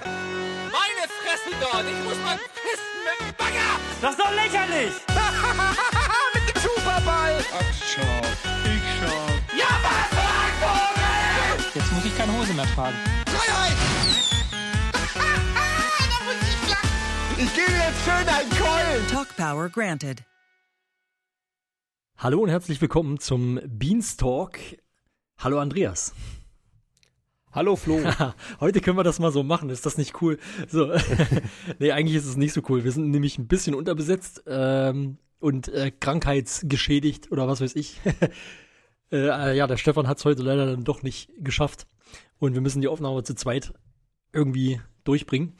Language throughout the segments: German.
Meine Fresse dort! Ich muss mal pissen mit dem Bagger! Das ist doch lächerlich! mit dem Superball! Ach, schau. Ich schau. Ja, was, Vogel! Jetzt muss ich keine Hose mehr tragen. Freiheit! ich gebe jetzt schön einen Keulen! Talk Power granted. Hallo und herzlich willkommen zum Beanstalk. Hallo Andreas. Hallo Flo. Heute können wir das mal so machen. Ist das nicht cool? So, nee, eigentlich ist es nicht so cool. Wir sind nämlich ein bisschen unterbesetzt ähm, und äh, krankheitsgeschädigt oder was weiß ich. äh, ja, der Stefan hat es heute leider dann doch nicht geschafft und wir müssen die Aufnahme zu zweit irgendwie durchbringen.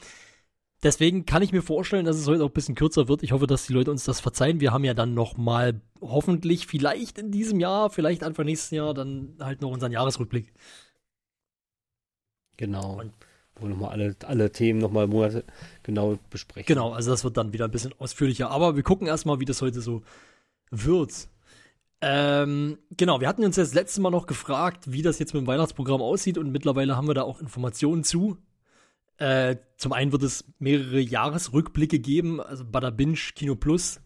Deswegen kann ich mir vorstellen, dass es heute auch ein bisschen kürzer wird. Ich hoffe, dass die Leute uns das verzeihen. Wir haben ja dann noch mal hoffentlich vielleicht in diesem Jahr, vielleicht Anfang nächsten Jahr dann halt noch unseren Jahresrückblick. Genau. Wo nochmal alle, alle Themen nochmal Monate genau besprechen. Genau, also das wird dann wieder ein bisschen ausführlicher. Aber wir gucken erstmal, wie das heute so wird. Ähm, genau, wir hatten uns das letzte Mal noch gefragt, wie das jetzt mit dem Weihnachtsprogramm aussieht und mittlerweile haben wir da auch Informationen zu. Äh, zum einen wird es mehrere Jahresrückblicke geben, also Bada Binge, Kino Plus,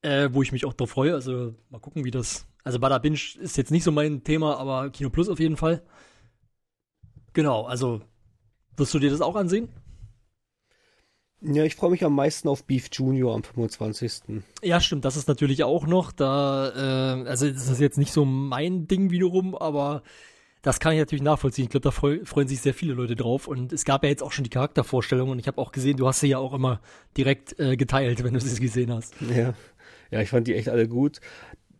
äh, wo ich mich auch drauf freue. Also mal gucken, wie das. Also Bada Binge ist jetzt nicht so mein Thema, aber Kino Plus auf jeden Fall. Genau, also wirst du dir das auch ansehen? Ja, ich freue mich am meisten auf Beef Junior am 25. Ja, stimmt, das ist natürlich auch noch. Da, äh, also das ist jetzt nicht so mein Ding wiederum, aber das kann ich natürlich nachvollziehen. Ich glaube, da freu, freuen sich sehr viele Leute drauf. Und es gab ja jetzt auch schon die Charaktervorstellung und ich habe auch gesehen, du hast sie ja auch immer direkt äh, geteilt, wenn du sie gesehen hast. Ja. Ja, ich fand die echt alle gut.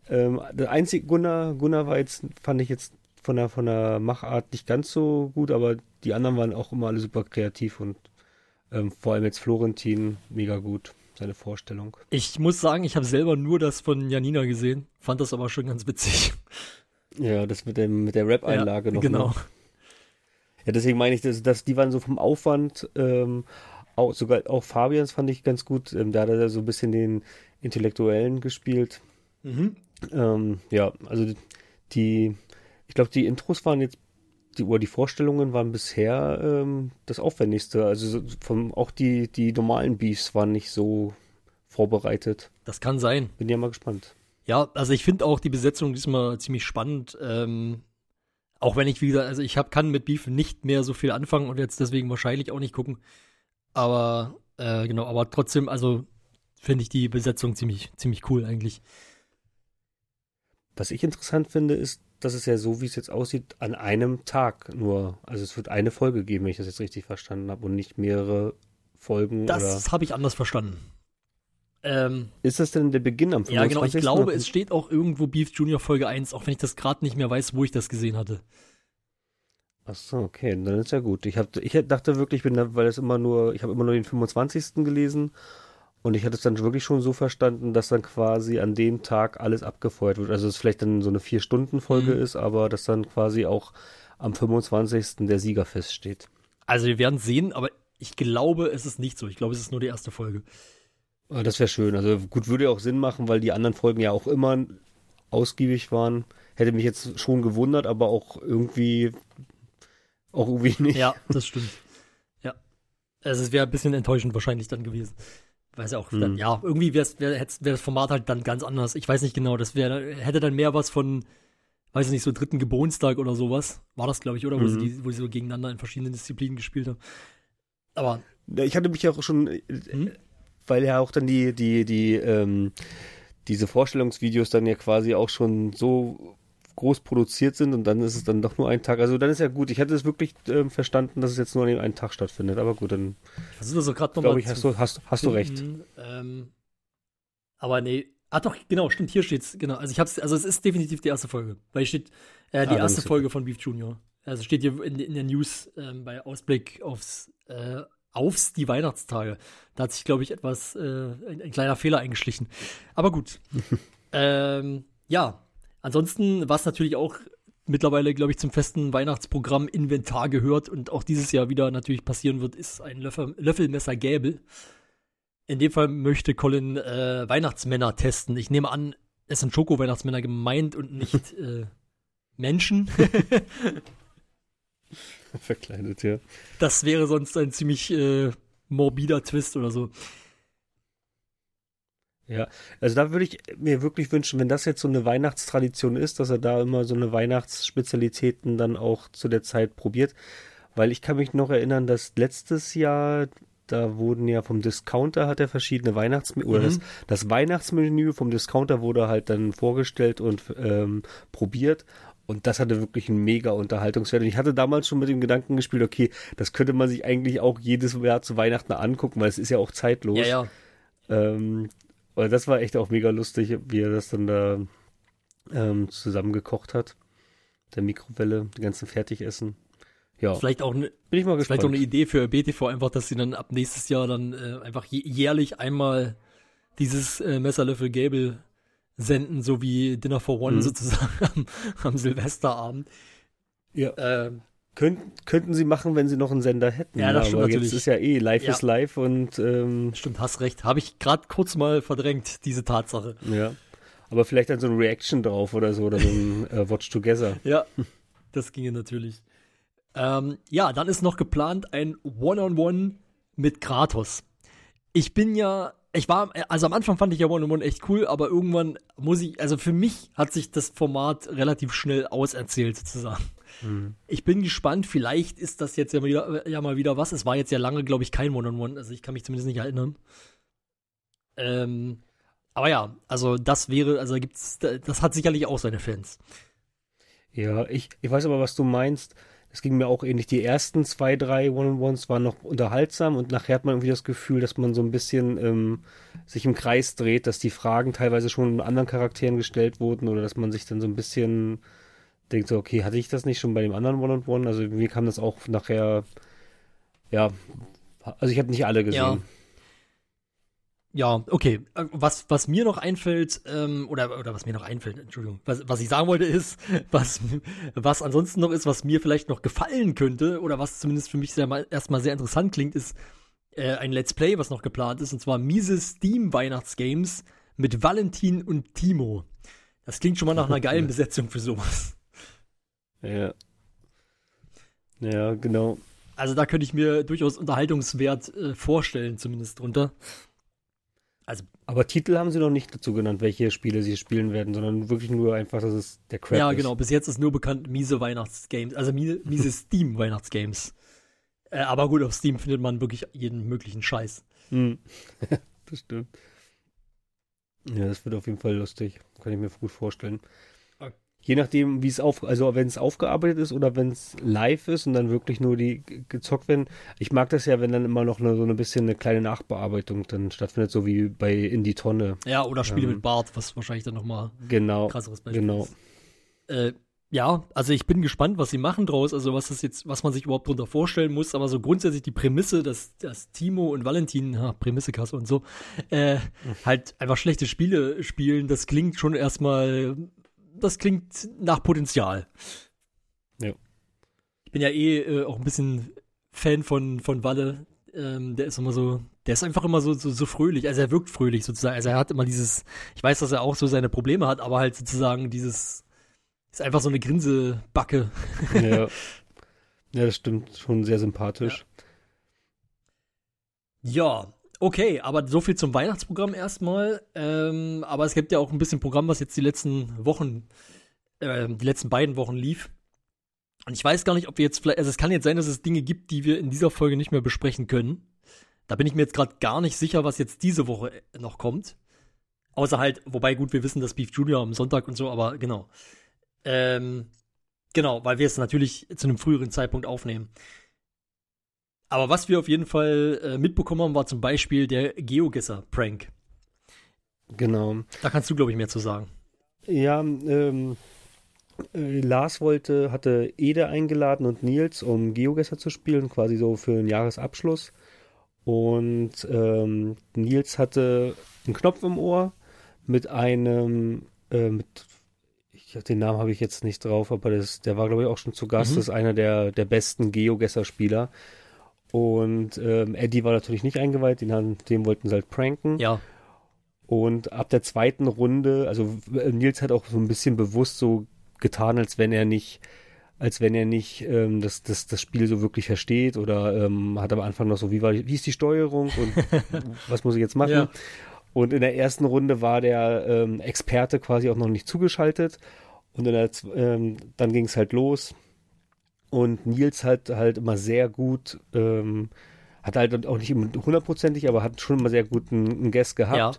Ähm, der einzige Gunnar, Gunnar war jetzt, fand ich jetzt von der, von der Machart nicht ganz so gut, aber die anderen waren auch immer alle super kreativ und ähm, vor allem jetzt Florentin mega gut, seine Vorstellung. Ich muss sagen, ich habe selber nur das von Janina gesehen, fand das aber schon ganz witzig. Ja, das mit dem mit der Rap-Einlage ja, noch. Genau. Ne? Ja, deswegen meine ich, dass, dass die waren so vom Aufwand, ähm, auch, sogar auch Fabians fand ich ganz gut. Ähm, da hat er so ein bisschen den Intellektuellen gespielt. Mhm. Ähm, ja, also die, ich glaube, die Intros waren jetzt, die, oder die Vorstellungen waren bisher ähm, das Aufwendigste. Also so vom, auch die, die normalen Beefs waren nicht so vorbereitet. Das kann sein. Bin ja mal gespannt. Ja, also ich finde auch die Besetzung diesmal ziemlich spannend. Ähm, auch wenn ich wieder, also ich hab, kann mit Beef nicht mehr so viel anfangen und jetzt deswegen wahrscheinlich auch nicht gucken. Aber äh, genau, aber trotzdem, also finde ich die Besetzung ziemlich, ziemlich cool eigentlich. Was ich interessant finde, ist, dass es ja so, wie es jetzt aussieht, an einem Tag nur, also es wird eine Folge geben, wenn ich das jetzt richtig verstanden habe, und nicht mehrere Folgen. Das habe ich anders verstanden. Ähm, ist das denn der Beginn am 25. Ja, genau, ich glaube, es steht auch irgendwo Beef Junior Folge 1, auch wenn ich das gerade nicht mehr weiß, wo ich das gesehen hatte. Ach so, okay, dann ist ja gut. Ich, hab, ich dachte wirklich, bin da, weil es immer nur, ich habe immer nur den 25. gelesen und ich hatte es dann wirklich schon so verstanden, dass dann quasi an dem Tag alles abgefeuert wird. Also es vielleicht dann so eine Vier-Stunden-Folge Mhm. ist, aber dass dann quasi auch am 25. der Sieger feststeht. Also wir werden sehen, aber ich glaube, es ist nicht so. Ich glaube, es ist nur die erste Folge. Ah, Das wäre schön. Also gut, würde ja auch Sinn machen, weil die anderen Folgen ja auch immer ausgiebig waren. Hätte mich jetzt schon gewundert, aber auch irgendwie auch irgendwie nicht. Ja, das stimmt. Ja. Also es wäre ein bisschen enttäuschend wahrscheinlich dann gewesen. Weiß ja auch, Hm. dann, ja, irgendwie wäre wär, wär das Format halt dann ganz anders. Ich weiß nicht genau, das wäre, hätte dann mehr was von, weiß ich nicht, so dritten Geburtstag oder sowas. War das, glaube ich, oder? Wo, sie Mhm. die, wo sie so gegeneinander in verschiedenen Disziplinen gespielt haben. Aber, Ich hatte mich ja auch schon, äh, Hm? weil ja auch dann die, die, die, ähm, diese Vorstellungsvideos dann ja quasi auch schon so groß produziert sind und dann ist es dann doch nur ein Tag. Also dann ist ja gut. Ich hätte es wirklich ähm, verstanden, dass es jetzt nur an dem einen Tag stattfindet. Aber gut, dann versuchen wir so gerade nochmal glaube ich, hast du, hast, hast du recht. Ähm, aber nee, ah doch, genau, stimmt, hier steht's, genau. Also ich hab's, also es ist definitiv die erste Folge. Weil hier steht äh, die dann erste ist Folge von Beef Junior. Also steht hier in, in der News ähm, bei Ausblick aufs, äh, aufs die Weihnachtstage. Da hat sich, glaube ich, etwas, äh, ein, ein kleiner Fehler eingeschlichen. Aber gut. ähm, ja, ansonsten, was natürlich auch mittlerweile, glaube ich, zum festen Weihnachtsprogramm Inventar gehört und auch dieses Jahr wieder natürlich passieren wird, ist ein Löffel, Löffelmesser Gäbel. In dem Fall möchte Colin äh, Weihnachtsmänner testen. Ich nehme an, es sind Schoko-Weihnachtsmänner gemeint und nicht äh, Menschen. Verkleidet, ja. Das wäre sonst ein ziemlich äh, morbider Twist oder so. Ja, also da würde ich mir wirklich wünschen, wenn das jetzt so eine Weihnachtstradition ist, dass er da immer so eine Weihnachtsspezialitäten dann auch zu der Zeit probiert. Weil ich kann mich noch erinnern, dass letztes Jahr, da wurden ja vom Discounter hat er verschiedene Weihnachtsmenü, oder Mhm. das, das Weihnachtsmenü vom Discounter wurde halt dann vorgestellt und ähm, probiert. Und das hatte wirklich einen mega Unterhaltungswert. Und ich hatte damals schon mit dem Gedanken gespielt, okay, das könnte man sich eigentlich auch jedes Jahr zu Weihnachten angucken, weil es ist ja auch zeitlos. Ja, ja. Ähm, aber das war echt auch mega lustig, wie er das dann da ähm, zusammengekocht hat. Der Mikrowelle, die ganzen Fertigessen. Ja, Vielleicht auch eine bin ich mal gespannt. Vielleicht auch eine Idee für BTV, einfach, dass sie dann ab nächstes Jahr dann äh, einfach jährlich einmal dieses äh, Messerlöffel Gable senden, so wie Dinner for One Mhm. sozusagen am, am Silvesterabend. ja. Ähm, Könnten, könnten sie machen, wenn sie noch einen Sender hätten. Ja, das stimmt aber natürlich. jetzt ist ja eh, live Ja. ist live und ähm, stimmt, hast recht. Habe ich gerade kurz mal verdrängt, diese Tatsache. ja. Aber vielleicht dann so ein Reaction drauf oder so oder so ein äh, Watch Together. Ja, das ginge natürlich. Ähm, ja, dann ist noch geplant ein One-on-One mit Kratos. Ich bin ja, ich war, also am Anfang fand ich ja One-on-One echt cool, aber irgendwann muss ich, also für mich hat sich das Format relativ schnell auserzählt sozusagen. Ich bin gespannt, vielleicht ist das jetzt ja mal wieder, ja mal wieder was. Es war jetzt ja lange, glaube ich, kein One-on-One, also ich kann mich zumindest nicht erinnern. Ähm, aber ja, also das wäre, also gibt's, das hat sicherlich auch seine Fans. Ja, ich, ich weiß aber, was du meinst. Das ging mir auch ähnlich. Die ersten zwei, drei One-on-Ones waren noch unterhaltsam und nachher hat man irgendwie das Gefühl, dass man so ein bisschen ähm, sich im Kreis dreht, dass die Fragen teilweise schon anderen Charakteren gestellt wurden oder dass man sich dann so ein bisschen denkt, so, okay, hatte ich das nicht schon bei dem anderen One-on-One? Also mir kam das auch nachher, ja, also ich habe nicht alle gesehen. Ja, okay. Äh, Was, was mir noch einfällt, ähm, oder, oder was mir noch einfällt, Entschuldigung, was, was ich sagen wollte ist, was, was ansonsten noch ist, was mir vielleicht noch gefallen könnte, oder was zumindest für mich sehr, mal- erstmal sehr interessant klingt, ist äh, ein Let's Play, was noch geplant ist, und zwar miese Steam Weihnachtsgames mit Valentin und Timo. Das klingt schon mal nach einer geilen Besetzung für sowas. Ja. Ja, genau. Also da könnte ich mir durchaus Unterhaltungswert äh, vorstellen, zumindest drunter. Also Aber Titel haben sie noch nicht dazu genannt, welche Spiele sie spielen werden, sondern wirklich nur einfach, dass es der Crap ja, ist. genau. Bis jetzt ist nur bekannt miese Weihnachtsgames, also miese, miese Steam Weihnachtsgames. Äh, aber gut, auf Steam findet man wirklich jeden möglichen Scheiß. Hm. das stimmt. Ja, das wird auf jeden Fall lustig. Kann ich mir gut vorstellen. Je nachdem, wie es auf, also wenn es aufgearbeitet ist oder wenn es live ist und dann wirklich nur die ge- gezockt werden. Ich mag das ja, wenn dann immer noch eine, so ein bisschen eine kleine Nachbearbeitung dann stattfindet, so wie bei In die Tonne. Ja, oder Spiele Ähm. mit Bart, was wahrscheinlich dann nochmal Genau. krasseres Beispiel Genau. ist. Äh, ja, also ich bin gespannt, was sie machen draus, also was das jetzt, was man sich überhaupt drunter vorstellen muss, aber so grundsätzlich die Prämisse, dass, dass Timo und Valentin, ja, Prämissekasse und so, äh, halt einfach schlechte Spiele spielen, das klingt schon erstmal, das klingt nach Potenzial. Ja. Ich bin ja eh äh, auch ein bisschen Fan von, von Walle, ähm, der ist immer so, der ist einfach immer so, so, so fröhlich, also er wirkt fröhlich sozusagen, also er hat immer dieses, ich weiß, dass er auch so seine Probleme hat, aber halt sozusagen dieses, ist einfach so eine Grinsebacke. ja. ja, das stimmt. Schon sehr sympathisch. Ja, okay, aber so viel zum Weihnachtsprogramm erstmal. Ähm, aber es gibt ja auch ein bisschen Programm, was jetzt die letzten Wochen, ähm, die letzten beiden Wochen lief. Und ich weiß gar nicht, ob wir jetzt vielleicht, also es kann jetzt sein, dass es Dinge gibt, die wir in dieser Folge nicht mehr besprechen können. Da bin ich mir jetzt gerade gar nicht sicher, was jetzt diese Woche äh, noch kommt. Außer halt, wobei gut, wir wissen, dass Beef Junior am Sonntag und so, aber genau. Ähm, genau, weil wir es natürlich zu einem früheren Zeitpunkt aufnehmen. Aber was wir auf jeden Fall äh, mitbekommen haben, war zum Beispiel der Geogesser-Prank. Genau. Da kannst du, glaube ich, mehr zu sagen. Ja, ähm, äh, Lars wollte, hatte Ede eingeladen und Nils, um Geogesser zu spielen, quasi so für einen Jahresabschluss. Und ähm, Nils hatte einen Knopf im Ohr mit einem, äh, mit, ich, den Namen habe ich jetzt nicht drauf, aber das, der war, glaube ich, auch schon zu Gast. Mhm. Das ist einer der, der besten Geogesser-Spieler. Und ähm, Eddie war natürlich nicht eingeweiht, den, haben- den wollten sie halt pranken. Ja, Und ab der zweiten Runde, also äh, Nils hat auch so ein bisschen bewusst so getan, als wenn er nicht als wenn er nicht ähm, das, das, das Spiel so wirklich versteht oder ähm, hat am Anfang noch so, wie, war, wie ist die Steuerung und was muss ich jetzt machen? Ja. Und in der ersten Runde war der ähm, Experte quasi auch noch nicht zugeschaltet. Und der, ähm, dann ging es halt los. Und Nils hat halt immer sehr gut, ähm, hat halt auch nicht immer hundertprozentig, aber hat schon immer sehr gut einen, einen Guess gehabt. Ja.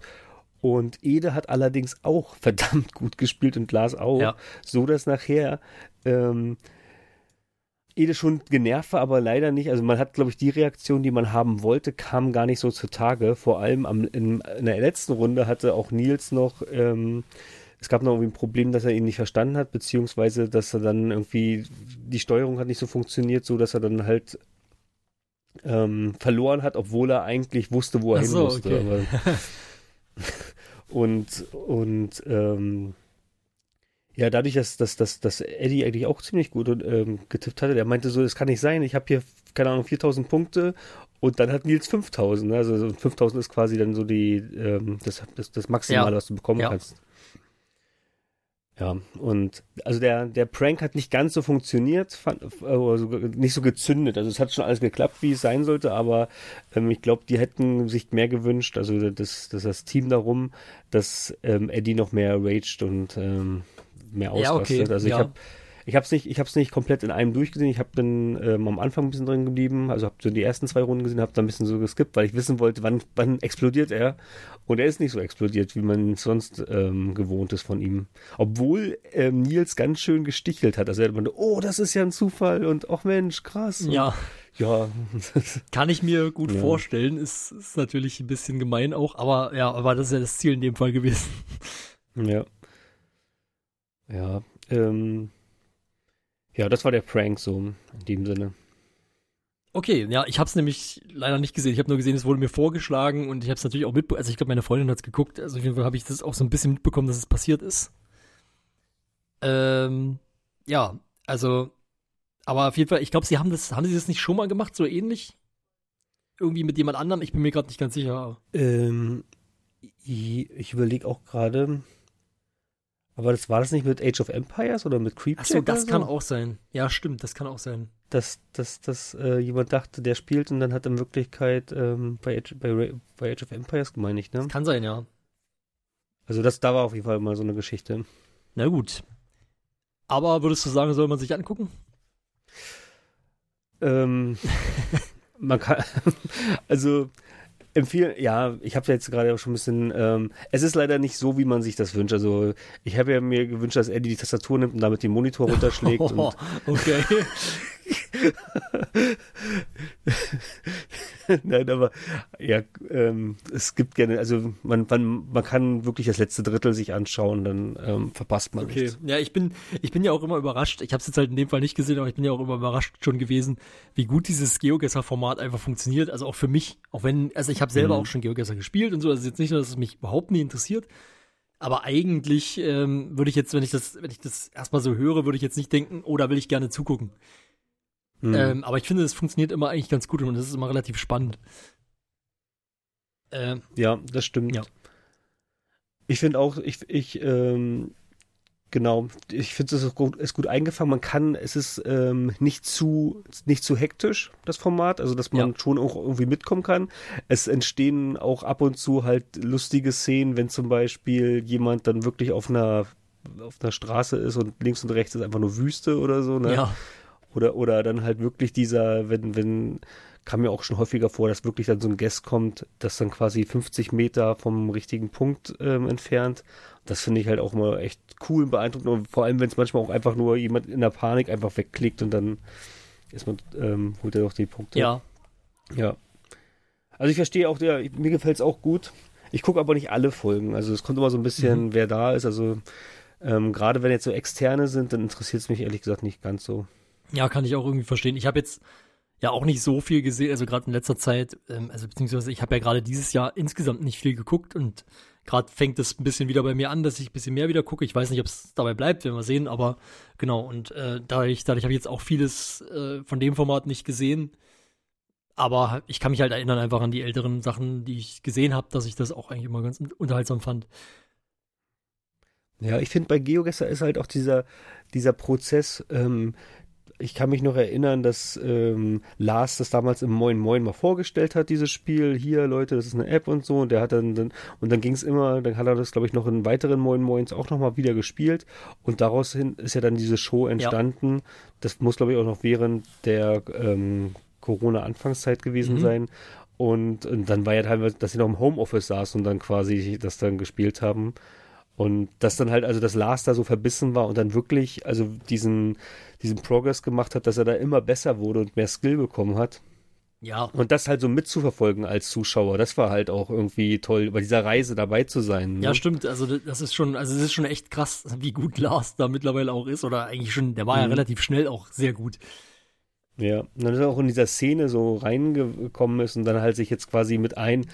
Und Ede hat allerdings auch verdammt gut gespielt und Lars auch. Ja. So dass nachher ähm, Ede schon genervt war, aber leider nicht. Also man hat, glaube ich, die Reaktion, die man haben wollte, kam gar nicht so zutage. Vor allem am, in, in der letzten Runde hatte auch Nils noch, ähm, es gab noch irgendwie ein Problem, dass er ihn nicht verstanden hat, beziehungsweise dass er dann irgendwie, die Steuerung hat nicht so funktioniert, so dass er dann halt ähm, verloren hat, obwohl er eigentlich wusste, wo er Ach hin so, musste. okay. Und und ähm, ja, dadurch, dass, dass, dass, dass Eddie eigentlich auch ziemlich gut ähm, getippt hatte, der meinte so, das kann nicht sein, ich habe hier, keine Ahnung, 4000 Punkte und dann hat Nils 5000. ne? Also so 5000 ist quasi dann so die, ähm, das, das, das Maximale, Ja. was du bekommen Ja. kannst. Ja, und also der, der Prank hat nicht ganz so funktioniert, fand, also nicht so gezündet. Also es hat schon alles geklappt, wie es sein sollte, aber ähm, ich glaube, die hätten sich mehr gewünscht, also das, das, das Team darum, dass ähm, Eddie noch mehr raged und ähm, mehr Ja, ausrastet. okay, Also ich ja. habe ich habe es nicht, ich es nicht komplett in einem durchgesehen. Ich habe dann ähm, am Anfang ein bisschen drin geblieben, also habe so die ersten zwei Runden gesehen, habe dann ein bisschen so geskippt, weil ich wissen wollte, wann, wann explodiert er. Und er ist nicht so explodiert, wie man sonst ähm, gewohnt ist von ihm. Obwohl ähm, Nils ganz schön gestichelt hat. Also er hat meinte, oh, das ist ja ein Zufall und ach Mensch, krass. Und, Ja, ja. kann ich mir gut Ja. vorstellen. Ist, ist natürlich ein bisschen gemein auch, aber ja, aber das ist ja das Ziel in dem Fall gewesen. ja. Ja. Ähm, ja, das war der Prank so in dem Sinne. Okay, ja, ich habe es nämlich leider nicht gesehen. Ich habe nur gesehen, es wurde mir vorgeschlagen und ich habe es natürlich auch mitbekommen. Also ich glaube, meine Freundin hat es geguckt. Also auf jeden Fall habe ich das auch so ein bisschen mitbekommen, dass es passiert ist. Ähm, ja, also, aber auf jeden Fall, ich glaube, sie haben das, haben sie das nicht schon mal gemacht, so ähnlich? Irgendwie mit jemand anderem? Ich bin mir gerade nicht ganz sicher. Ähm, ich ich überlege auch gerade, aber das war das nicht mit Age of Empires oder mit Creep Achso, das kann auch sein. Ja, stimmt, das kann auch sein. dass, dass, dass äh, jemand dachte, der spielt und dann hat er in Wirklichkeit ähm, bei, Age, bei, bei Age of Empires meine ich, ne? Kann sein, ja. Also das, da war auf jeden Fall mal so eine Geschichte. Na gut. Aber würdest du sagen, soll man sich angucken? Ähm, man kann, also empfehlen, ja, ich habe jetzt gerade auch schon ein bisschen, ähm, es ist leider nicht so, wie man sich das wünscht. Also ich habe ja mir gewünscht, dass Eddie die Tastatur nimmt und damit den Monitor runterschlägt. und Oh, okay. Nein, aber ja, ähm, es gibt gerne, also man, man, man kann wirklich das letzte Drittel sich anschauen, dann ähm, verpasst man Okay, nichts. ja, ich bin, ich bin ja auch immer überrascht. Ich habe es jetzt halt in dem Fall nicht gesehen, aber ich bin ja auch immer überrascht schon gewesen, wie gut dieses GeoGuessr-Format einfach funktioniert. Also auch für mich, auch wenn, also ich habe selber Mhm. auch schon GeoGuessr gespielt und so. Also jetzt nicht nur, dass es mich überhaupt nie interessiert. Aber eigentlich ähm, würde ich jetzt, wenn ich das, wenn ich das erstmal so höre, würde ich jetzt nicht denken, oh, da will ich gerne zugucken. Mhm. Ähm, aber ich finde, es funktioniert immer eigentlich ganz gut und es ist immer relativ spannend. Ähm, ja, das stimmt. Ja. Ich finde auch, ich, ich, ähm, genau, ich finde es ist gut, ist gut eingefangen. Man kann, es ist ähm, nicht zu, nicht zu hektisch, das Format, also dass man Ja. schon auch irgendwie mitkommen kann. Es entstehen auch ab und zu halt lustige Szenen, wenn zum Beispiel jemand dann wirklich auf einer auf einer Straße ist und links und rechts ist einfach nur Wüste oder so, ne? ja, Oder, oder dann halt wirklich dieser, wenn, wenn, kam mir auch schon häufiger vor, dass wirklich dann so ein Guest kommt, das dann quasi 50 Meter vom richtigen Punkt ähm, entfernt. Das finde ich halt auch immer echt cool und beeindruckend. Und vor allem, wenn es manchmal auch einfach nur jemand in der Panik einfach wegklickt und dann ist man, ähm, holt er doch die Punkte. ja. Ja. Also ich verstehe auch, der, mir gefällt es auch gut. Ich gucke aber nicht alle Folgen. Also es kommt immer so ein bisschen, wer da ist. Also ähm, gerade wenn jetzt so externe sind, dann interessiert es mich ehrlich gesagt nicht ganz so. Ja, kann ich auch irgendwie verstehen. Ich habe jetzt ja auch nicht so viel gesehen, also gerade in letzter Zeit, ähm, also beziehungsweise ich habe ja gerade dieses Jahr insgesamt nicht viel geguckt und gerade fängt es ein bisschen wieder bei mir an, dass ich ein bisschen mehr wieder gucke. Ich weiß nicht, ob es dabei bleibt, werden wir sehen, aber genau, und äh, dadurch, dadurch habe ich jetzt auch vieles äh, von dem Format nicht gesehen. Aber ich kann mich halt erinnern einfach an die älteren Sachen, die ich gesehen habe, dass ich das auch eigentlich immer ganz unterhaltsam fand. Ja, ich finde bei GeoGuessr ist halt auch dieser, dieser Prozess, ähm, ich kann mich noch erinnern, dass ähm, Lars das damals im Moin Moin mal vorgestellt hat, dieses Spiel. Hier, Leute, das ist eine App und so. Und der hat dann, dann und dann ging es immer, dann hat er das, glaube ich, noch in weiteren Moin Moins auch nochmal wieder gespielt. Und daraus hin ist ja dann diese Show entstanden. Ja. Das muss, glaube ich, auch noch während der ähm, Corona-Anfangszeit gewesen mhm. sein. Und, und, dann war ja teilweise, dass sie noch im Homeoffice saßen und dann quasi das dann gespielt haben. Und dass dann halt, also dass Lars da so verbissen war und dann wirklich, also diesen, diesen Progress gemacht hat, dass er da immer besser wurde und mehr Skill bekommen hat. Ja. Und das halt so mitzuverfolgen als Zuschauer, das war halt auch irgendwie toll, bei dieser Reise dabei zu sein. Ne? Ja, stimmt. Also das ist schon, also es ist schon echt krass, wie gut Lars da mittlerweile auch ist. Oder eigentlich schon, der war mhm. ja relativ schnell auch sehr gut. Ja, und dann ist er auch in dieser Szene so reingekommen ist und dann halt sich jetzt quasi mit ein,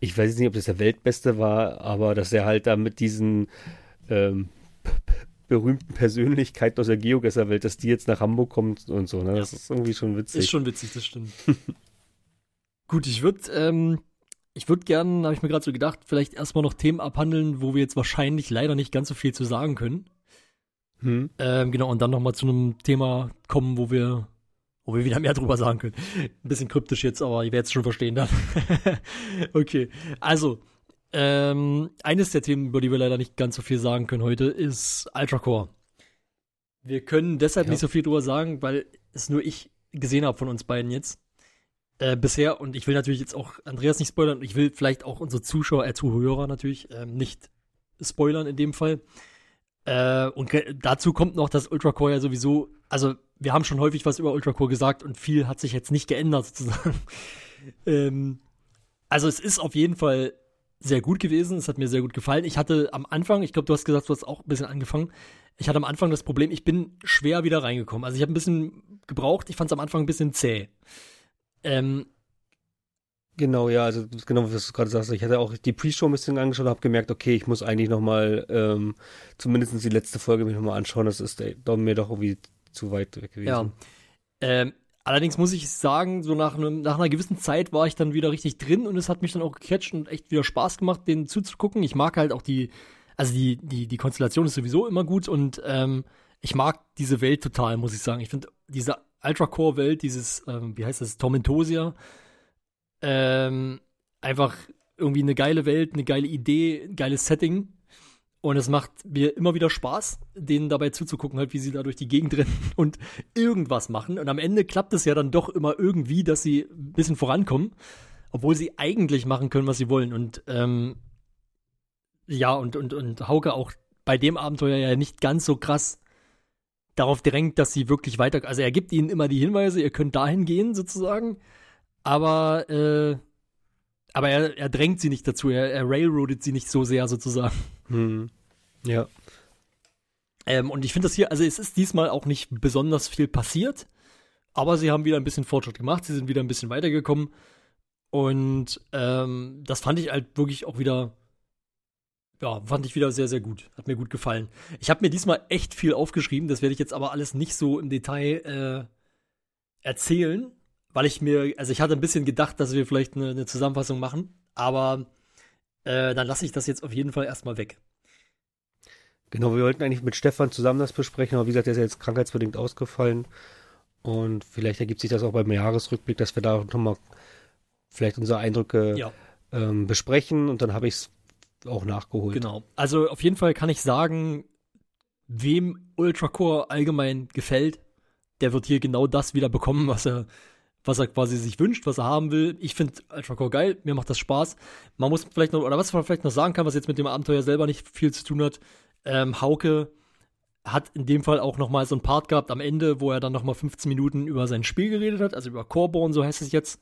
ich weiß nicht, ob das der Weltbeste war, aber dass er halt da mit diesen ähm, berühmten Persönlichkeiten aus der Geogesser-Welt, dass die jetzt nach Hamburg kommt und so. Ne? Das ja. ist irgendwie schon witzig. Ist schon witzig, das stimmt. Gut, ich würde ähm, ich würde gerne, habe ich mir gerade so gedacht, vielleicht erstmal noch Themen abhandeln, wo wir jetzt wahrscheinlich leider nicht ganz so viel zu sagen können. Hm. Ähm, genau, und dann nochmal zu einem Thema kommen, wo wir wo wir wieder mehr drüber sagen können. Ein bisschen kryptisch jetzt, aber ihr werdet es schon verstehen dann. okay, also, ähm, eines der Themen, über die wir leider nicht ganz so viel sagen können heute, ist Ultracore. Wir können deshalb ja. nicht so viel drüber sagen, weil es nur ich gesehen habe von uns beiden jetzt. Äh, bisher, und ich will natürlich jetzt auch Andreas nicht spoilern, ich will vielleicht auch unsere Zuschauer, äh, Zuhörer natürlich ähm, nicht spoilern in dem Fall. Äh, und dazu kommt noch, dass Ultracore ja sowieso, also wir haben schon häufig was über Ultracore gesagt und viel hat sich jetzt nicht geändert sozusagen. ähm, also es ist auf jeden Fall sehr gut gewesen. Es hat mir sehr gut gefallen. Ich hatte am Anfang, ich glaube, du hast gesagt, du hast auch ein bisschen angefangen. Ich hatte am Anfang das Problem, ich bin schwer wieder reingekommen. Also ich habe ein bisschen gebraucht. Ich fand es am Anfang ein bisschen zäh. Ähm, Genau, ja, also genau, was du gerade sagst. Ich hatte auch die Pre-Show ein bisschen angeschaut und habe gemerkt, okay, ich muss eigentlich nochmal ähm, zumindest die letzte Folge mich nochmal anschauen. Das ist ey, mir doch irgendwie zu weit weg gewesen. Ja. Ähm, allerdings muss ich sagen, so nach, einem, nach einer gewissen Zeit war ich dann wieder richtig drin und es hat mich dann auch gecatcht und echt wieder Spaß gemacht, den zuzugucken. Ich mag halt auch die, also die, die, die Konstellation ist sowieso immer gut und ähm, ich mag diese Welt total, muss ich sagen. Ich finde diese Ultra-Core-Welt, dieses, ähm, wie heißt das, Tormentosia, ähm, einfach irgendwie eine geile Welt, eine geile Idee, ein geiles Setting. Und es macht mir immer wieder Spaß, denen dabei zuzugucken, halt, wie sie da durch die Gegend rennen und irgendwas machen. Und am Ende klappt es ja dann doch immer irgendwie, dass sie ein bisschen vorankommen, obwohl sie eigentlich machen können, was sie wollen. Und ähm, ja, und, und, und Hauke auch bei dem Abenteuer ja nicht ganz so krass darauf drängt, dass sie wirklich weiter. Also er gibt ihnen immer die Hinweise, ihr könnt dahin gehen, sozusagen. Aber, äh, aber er, er drängt sie nicht dazu, er, er railroadet sie nicht so sehr, sozusagen. Hm. Ja. Ähm, und ich finde das hier, also es ist diesmal auch nicht besonders viel passiert, aber sie haben wieder ein bisschen Fortschritt gemacht, sie sind wieder ein bisschen weitergekommen. Und ähm, das fand ich halt wirklich auch wieder, ja, fand ich wieder sehr, sehr gut. Hat mir gut gefallen. Ich habe mir diesmal echt viel aufgeschrieben, das werde ich jetzt aber alles nicht so im Detail äh, erzählen, weil ich mir, also ich hatte ein bisschen gedacht, dass wir vielleicht eine, eine Zusammenfassung machen, aber äh, dann lasse ich das jetzt auf jeden Fall erstmal weg. Genau, wir wollten eigentlich mit Stefan zusammen das besprechen, aber wie gesagt, der ist ja jetzt krankheitsbedingt ausgefallen. Und vielleicht ergibt sich das auch beim Jahresrückblick, dass wir da nochmal vielleicht unsere Eindrücke ja. ähm, besprechen und dann habe ich es auch nachgeholt. Genau. Also auf jeden Fall kann ich sagen, wem Ultracore allgemein gefällt, der wird hier genau das wieder bekommen, was er was er quasi sich wünscht, was er haben will. Ich finde Ultracore geil, mir macht das Spaß. Man muss vielleicht noch, oder was man vielleicht noch sagen kann, was jetzt mit dem Abenteuer selber nicht viel zu tun hat, ähm, Hauke hat in dem Fall auch noch mal so einen Part gehabt am Ende, wo er dann noch mal 15 Minuten über sein Spiel geredet hat, also über Coreborn, so heißt es jetzt.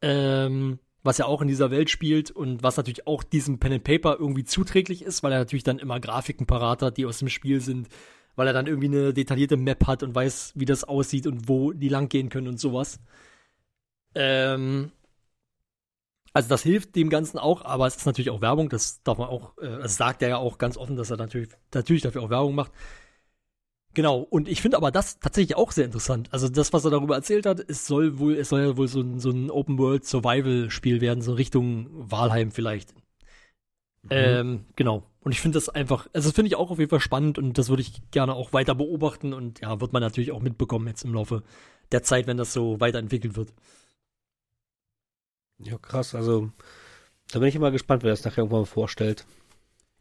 Ähm, was ja auch in dieser Welt spielt und was natürlich auch diesem Pen and Paper irgendwie zuträglich ist, weil er natürlich dann immer Grafiken parat hat, die aus dem Spiel sind, weil er dann irgendwie eine detaillierte Map hat und weiß, wie das aussieht und wo die lang gehen können und sowas. Ähm, also das hilft dem Ganzen auch, aber es ist natürlich auch Werbung, das darf man auch, äh, das sagt er ja auch ganz offen, dass er natürlich, natürlich dafür auch Werbung macht. Genau, und ich finde aber das tatsächlich auch sehr interessant. Also das, was er darüber erzählt hat, es soll wohl, es soll ja wohl so ein, so ein Open-World-Survival-Spiel werden, so Richtung Walheim vielleicht. Mhm. Ähm, genau. Und ich finde das einfach, also das finde ich auch auf jeden Fall spannend und das würde ich gerne auch weiter beobachten und ja, wird man natürlich auch mitbekommen jetzt im Laufe der Zeit, wenn das so weiterentwickelt wird. Ja, krass. Also, da bin ich immer gespannt, wer das nachher irgendwann vorstellt.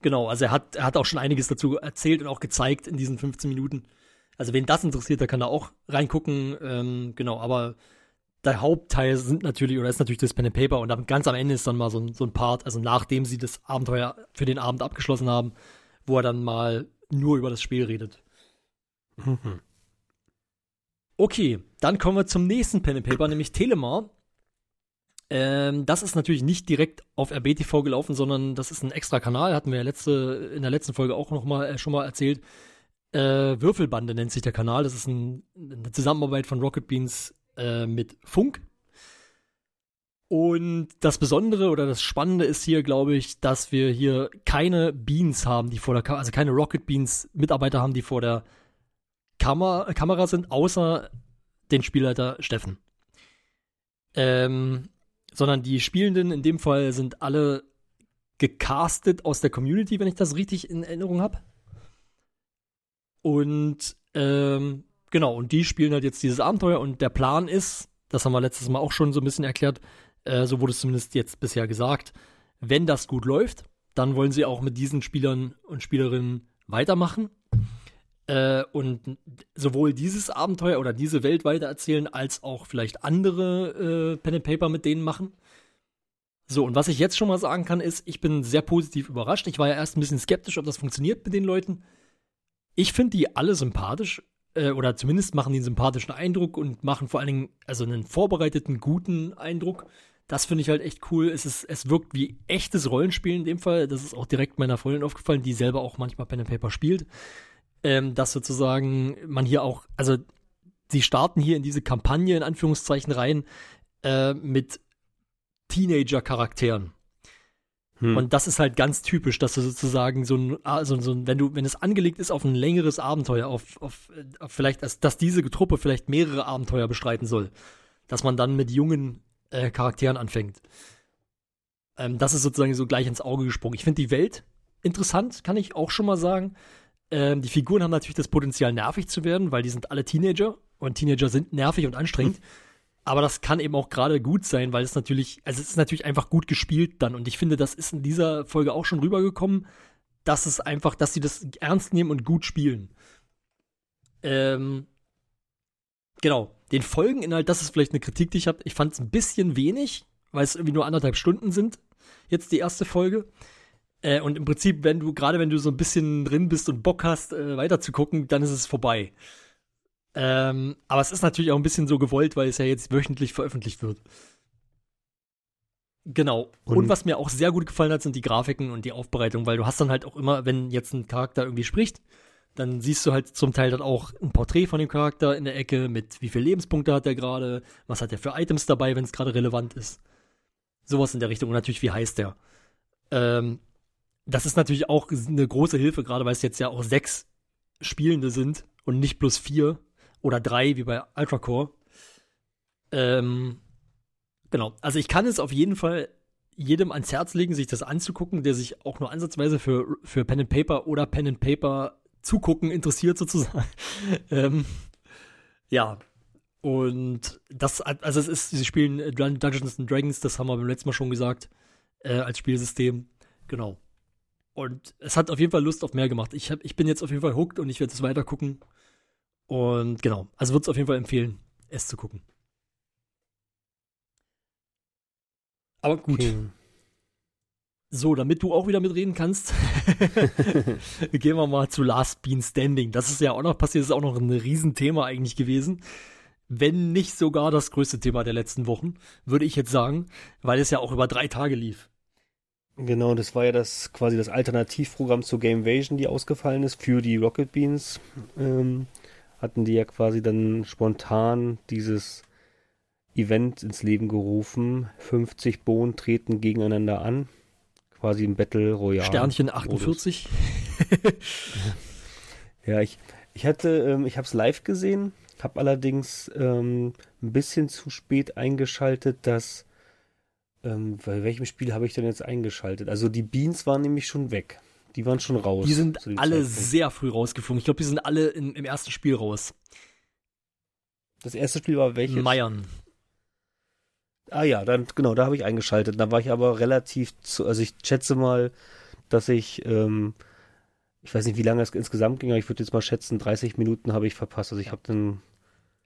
Genau, also er hat, er hat auch schon einiges dazu erzählt und auch gezeigt in diesen 15 Minuten. Also, wen das interessiert, der kann da auch reingucken. Ähm, genau, aber der Hauptteil sind natürlich, oder ist natürlich das Pen and Paper und dann ganz am Ende ist dann mal so ein, so ein Part, also nachdem sie das Abenteuer für den Abend abgeschlossen haben, wo er dann mal nur über das Spiel redet. Mhm. Okay, dann kommen wir zum nächsten Pen and Paper, nämlich Telemar. Ähm, das ist natürlich nicht direkt auf RBTV gelaufen, sondern das ist ein extra Kanal, hatten wir ja letzte, in der letzten Folge auch noch mal, äh, schon mal erzählt. Äh, Würfelbande nennt sich der Kanal. Das ist ein, eine Zusammenarbeit von Rocket Beans äh, mit Funk. Und das Besondere oder das Spannende ist hier, glaube ich, dass wir hier keine Beans haben, die vor der Kamera, also keine Rocket Beans Mitarbeiter haben, die vor der Kamer Kamera sind, außer den Spielleiter Steffen. Ähm, sondern die Spielenden in dem Fall sind alle gecastet aus der Community, wenn ich das richtig in Erinnerung habe. Und ähm, Genau, und die spielen halt jetzt dieses Abenteuer und der Plan ist, das haben wir letztes Mal auch schon so ein bisschen erklärt, äh, so wurde es zumindest jetzt bisher gesagt, wenn das gut läuft, dann wollen sie auch mit diesen Spielern und Spielerinnen weitermachen. Äh, und sowohl dieses Abenteuer oder diese Welt weitererzählen, als auch vielleicht andere äh, Pen and Paper mit denen machen. So, und was ich jetzt schon mal sagen kann, ist, ich bin sehr positiv überrascht. Ich war ja erst ein bisschen skeptisch, ob das funktioniert mit den Leuten. Ich finde die alle sympathisch äh, oder zumindest machen die einen sympathischen Eindruck und machen vor allen Dingen also einen vorbereiteten, guten Eindruck. Das finde ich halt echt cool. Es, ist, es wirkt wie echtes Rollenspiel in dem Fall. Das ist auch direkt meiner Freundin aufgefallen, die selber auch manchmal Pen and Paper spielt. Ähm, dass sozusagen man hier auch, also sie starten hier in diese Kampagne in Anführungszeichen rein äh, mit Teenager-Charakteren. Hm. Und das ist halt ganz typisch, dass du sozusagen so ein, also so ein, wenn du, wenn es angelegt ist auf ein längeres Abenteuer, auf, auf, auf vielleicht, dass, dass diese Truppe vielleicht mehrere Abenteuer bestreiten soll, dass man dann mit jungen äh, Charakteren anfängt. Ähm, das ist sozusagen so gleich ins Auge gesprungen. Ich finde die Welt interessant, kann ich auch schon mal sagen. Ähm, die Figuren haben natürlich das Potenzial, nervig zu werden, weil die sind alle Teenager und Teenager sind nervig und anstrengend. Hm. Aber das kann eben auch gerade gut sein, weil es natürlich, also es ist natürlich einfach gut gespielt dann. Und ich finde, das ist in dieser Folge auch schon rübergekommen, dass es einfach, dass sie das ernst nehmen und gut spielen. Ähm, genau. Den Folgeninhalt, das ist vielleicht eine Kritik, die ich habe. Ich fand es ein bisschen wenig, weil es irgendwie nur anderthalb Stunden sind. Jetzt die erste Folge. Äh, und im Prinzip, wenn du, gerade wenn du so ein bisschen drin bist und Bock hast, äh, weiter zu gucken, dann ist es vorbei. Ähm, aber es ist natürlich auch ein bisschen so gewollt, weil es ja jetzt wöchentlich veröffentlicht wird. Genau. Und, und, was mir auch sehr gut gefallen hat, sind die Grafiken und die Aufbereitung, weil du hast dann halt auch immer, wenn jetzt ein Charakter irgendwie spricht, dann siehst du halt zum Teil dann auch ein Porträt von dem Charakter in der Ecke mit wie viele Lebenspunkte hat er gerade, was hat er für Items dabei, wenn es gerade relevant ist. Sowas in der Richtung und natürlich, wie heißt der. Ähm, das ist natürlich auch eine große Hilfe, gerade weil es jetzt ja auch sechs Spielende sind und nicht plus vier, oder drei, wie bei Ultracore. Ähm, genau. Also ich kann es auf jeden Fall jedem ans Herz legen, sich das anzugucken, der sich auch nur ansatzweise für, für Pen and Paper oder Pen and Paper zugucken interessiert, sozusagen. ähm, ja. Und das, also es ist, sie spielen Dungeons and Dragons, das haben wir beim letzten Mal schon gesagt, äh, als Spielsystem. Genau. Und es hat auf jeden Fall Lust auf mehr gemacht. Ich, hab, ich bin jetzt auf jeden Fall hooked und ich werde es weiter gucken. Und genau, also würde es auf jeden Fall empfehlen, es zu gucken. Aber gut. Okay. So, damit du auch wieder mitreden kannst, gehen wir mal zu Last Bean Standing. Das ist ja auch noch passiert, das ist auch noch ein Riesenthema eigentlich gewesen. Wenn nicht sogar das größte Thema der letzten Wochen, würde ich jetzt sagen, weil es ja auch über drei Tage lief. Genau, das war ja das quasi das Alternativprogramm zu Gamevasion, die ausgefallen ist für die Rocket Beans. Ähm, hatten die ja quasi dann spontan dieses Event ins Leben gerufen. 50 Bohnen treten gegeneinander an. Quasi ein Battle Royale. Sternchen 48. ja, ich, ich hatte, ähm, ich habe es live gesehen, habe allerdings ähm, ein bisschen zu spät eingeschaltet, dass ähm, bei welchem Spiel habe ich denn jetzt eingeschaltet? Also die Beans waren nämlich schon weg. Die waren schon raus. Die sind alle Zeitpunkt. sehr früh rausgeflogen. Ich glaube, die sind alle in, im ersten Spiel raus. Das erste Spiel war welches? Meiern. Ah ja, dann genau, da habe ich eingeschaltet. Da war ich aber relativ zu, also ich schätze mal, dass ich, ähm, ich weiß nicht, wie lange es insgesamt ging, aber ich würde jetzt mal schätzen, 30 Minuten habe ich verpasst. Also ich habe dann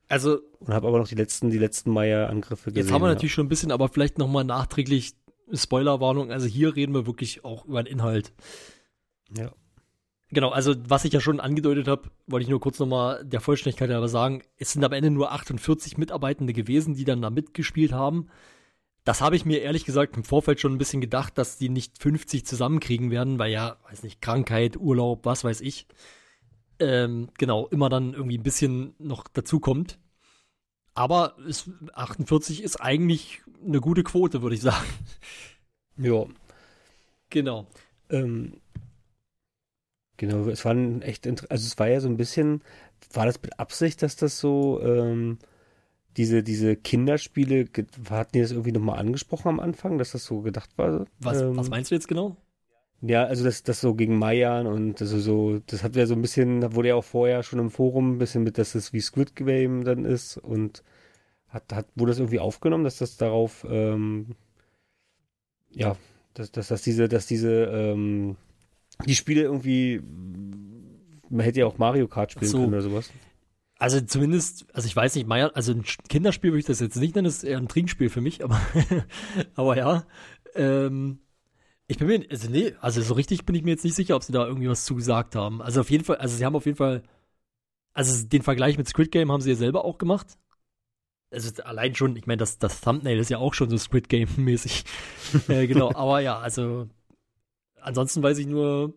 Also, und habe aber noch die letzten, die letzten Meier-Angriffe gesehen. jetzt haben wir ja. natürlich schon ein bisschen, aber vielleicht nochmal nachträglich Spoilerwarnung. Also hier reden wir wirklich auch über den Inhalt. Ja. Genau, also was ich ja schon angedeutet habe, wollte ich nur kurz nochmal der Vollständigkeit aber sagen, es sind am Ende nur 48 Mitarbeitende gewesen, die dann da mitgespielt haben. Das habe ich mir ehrlich gesagt im Vorfeld schon ein bisschen gedacht, dass die nicht 50 zusammenkriegen werden, weil ja, weiß nicht, Krankheit, Urlaub, was weiß ich. Ähm, genau, immer dann irgendwie ein bisschen noch dazukommt. Aber es, 48 ist eigentlich eine gute Quote, würde ich sagen. Ja. Genau. Ähm, genau, es waren echt, also es war ja so ein bisschen, war das mit Absicht, dass das so, ähm, diese, diese Kinderspiele, hatten die das irgendwie nochmal angesprochen am Anfang, dass das so gedacht war? Was, ähm, was meinst du jetzt genau? Ja, also das, das so gegen Mayan und also so, das hat ja so ein bisschen, da wurde ja auch vorher schon im Forum ein bisschen mit, dass es wie Squid Game dann ist und hat, hat, wurde das irgendwie aufgenommen, dass das darauf, ähm, ja, dass, dass, dass diese, dass diese, ähm, die Spiele irgendwie, man hätte ja auch Mario Kart spielen so. können oder sowas. Also zumindest, also ich weiß nicht, Meier, also ein Kinderspiel würde ich das jetzt nicht nennen, das ist eher ein Trinkspiel für mich, aber, aber ja. Ähm, ich bin mir, also nee, also so richtig bin ich mir jetzt nicht sicher, ob sie da irgendwie was zugesagt haben. Also auf jeden Fall, also sie haben auf jeden Fall, also den Vergleich mit Squid Game haben sie ja selber auch gemacht. Also allein schon, ich meine, das, das Thumbnail ist ja auch schon so Squid Game-mäßig. äh, genau, aber ja, also ansonsten weiß ich nur,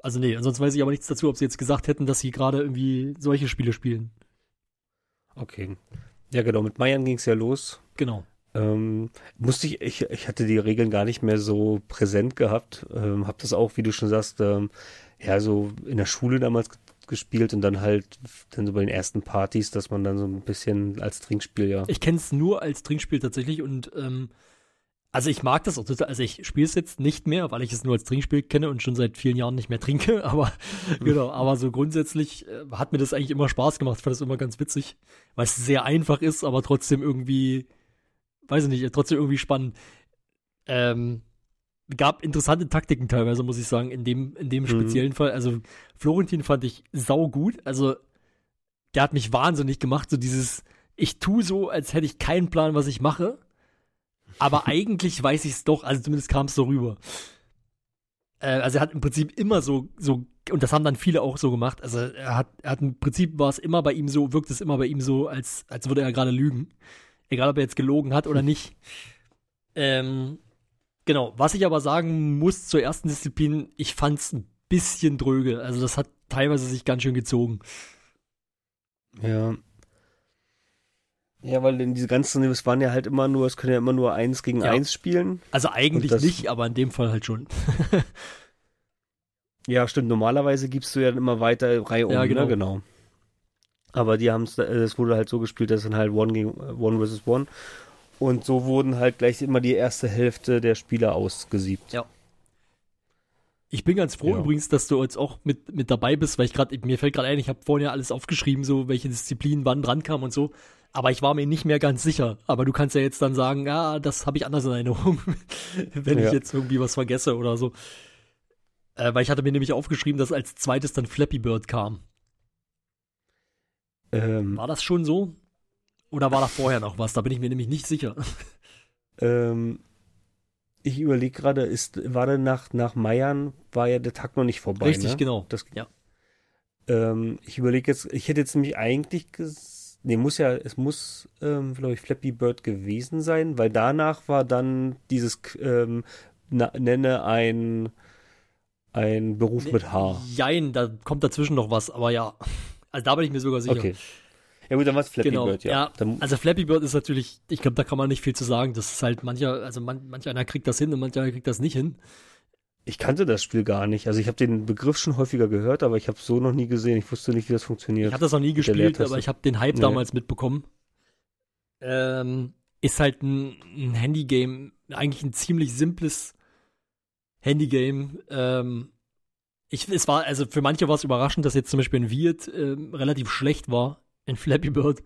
also nee, ansonsten weiß ich aber nichts dazu, ob sie jetzt gesagt hätten, dass sie gerade irgendwie solche Spiele spielen. Okay. Ja, genau, mit Mayan ging es ja los. Genau. Ähm, musste ich, ich, ich hatte die Regeln gar nicht mehr so präsent gehabt. Ähm, hab das auch, wie du schon sagst, ähm, ja, so in der Schule damals gespielt und dann halt dann so bei den ersten Partys, dass man dann so ein bisschen als Trinkspiel, ja. Ich kenne es nur als Trinkspiel tatsächlich und ähm, also ich mag das auch total. Also ich spiele es jetzt nicht mehr, weil ich es nur als Trinkspiel kenne und schon seit vielen Jahren nicht mehr trinke. Aber genau, aber so grundsätzlich äh, hat mir das eigentlich immer Spaß gemacht. Ich fand das immer ganz witzig, weil es sehr einfach ist, aber trotzdem irgendwie, weiß ich nicht, trotzdem irgendwie spannend. Ähm, gab interessante Taktiken teilweise, muss ich sagen, in dem, in dem Mhm. speziellen Fall. Also Florentin fand ich sau gut. Also der hat mich wahnsinnig gemacht, so dieses, ich tu so, als hätte ich keinen Plan, was ich mache. Aber eigentlich weiß ich es doch, also zumindest kam es so rüber. Äh, also er hat im Prinzip immer so, so, und das haben dann viele auch so gemacht. Also er hat, er hat im Prinzip war es immer bei ihm so, wirkt es immer bei ihm so, als, als würde er gerade lügen. Egal, ob er jetzt gelogen hat oder nicht. Ähm, genau. Was ich aber sagen muss zur ersten Disziplin, ich fand's ein bisschen dröge. Also das hat teilweise sich ganz schön gezogen. Ja. Ja, weil in diese ganzen, es waren ja halt immer nur, es können ja immer nur eins gegen Ja. eins spielen. Also eigentlich nicht, aber in dem Fall halt schon. Ja, stimmt. Normalerweise gibst du ja immer weiter Reihe um, Ja, genau. ne? genau. Aber die haben es, es wurde halt so gespielt, dass dann halt One gegen One versus One. Und so wurden halt gleich immer die erste Hälfte der Spieler ausgesiebt. Ja. Ich bin ganz froh Ja. übrigens, dass du jetzt auch mit, mit dabei bist, weil ich gerade, mir fällt gerade ein, ich habe vorhin ja alles aufgeschrieben, so welche Disziplinen wann dran kamen und so. Aber ich war mir nicht mehr ganz sicher. Aber du kannst ja jetzt dann sagen, ja, das habe ich anders in Erinnerung, wenn Ja. ich jetzt irgendwie was vergesse oder so. Äh, weil ich hatte mir nämlich aufgeschrieben, dass als zweites dann Flappy Bird kam. Ähm, War das schon so? Oder war da vorher noch was? Da bin ich mir nämlich nicht sicher. ähm, ich überlege gerade, ist, war denn nach, nach Meiern, war ja der Tag noch nicht vorbei. Richtig, ne? genau. Das, Ja. Ähm, ich überlege jetzt, ich hätte jetzt nämlich eigentlich, ges nee, muss ja, es muss, ähm, glaube ich, Flappy Bird gewesen sein, weil danach war dann dieses, ähm, na, nenne ein, ein Beruf mit H. Jein, da kommt dazwischen noch was, aber ja. Also da bin ich mir sogar sicher. Okay. Ja gut, dann war es Flappy Genau, Bird, ja. ja. Also Flappy Bird ist natürlich, ich glaube, da kann man nicht viel zu sagen. Das ist halt mancher, also man, manch einer kriegt das hin und manch einer kriegt das nicht hin. ich kannte das Spiel gar nicht. Also ich habe den Begriff schon häufiger gehört, aber ich habe so noch nie gesehen. Ich wusste nicht, wie das funktioniert. Ich habe das noch nie gespielt, aber ich habe den Hype Nee. damals mitbekommen. Ähm, ist halt ein, ein Handygame, eigentlich ein ziemlich simples Handygame. Ähm, Ich, es war, also für manche war es überraschend, dass jetzt zum Beispiel ein Wirt äh, relativ schlecht war in Flappy Bird.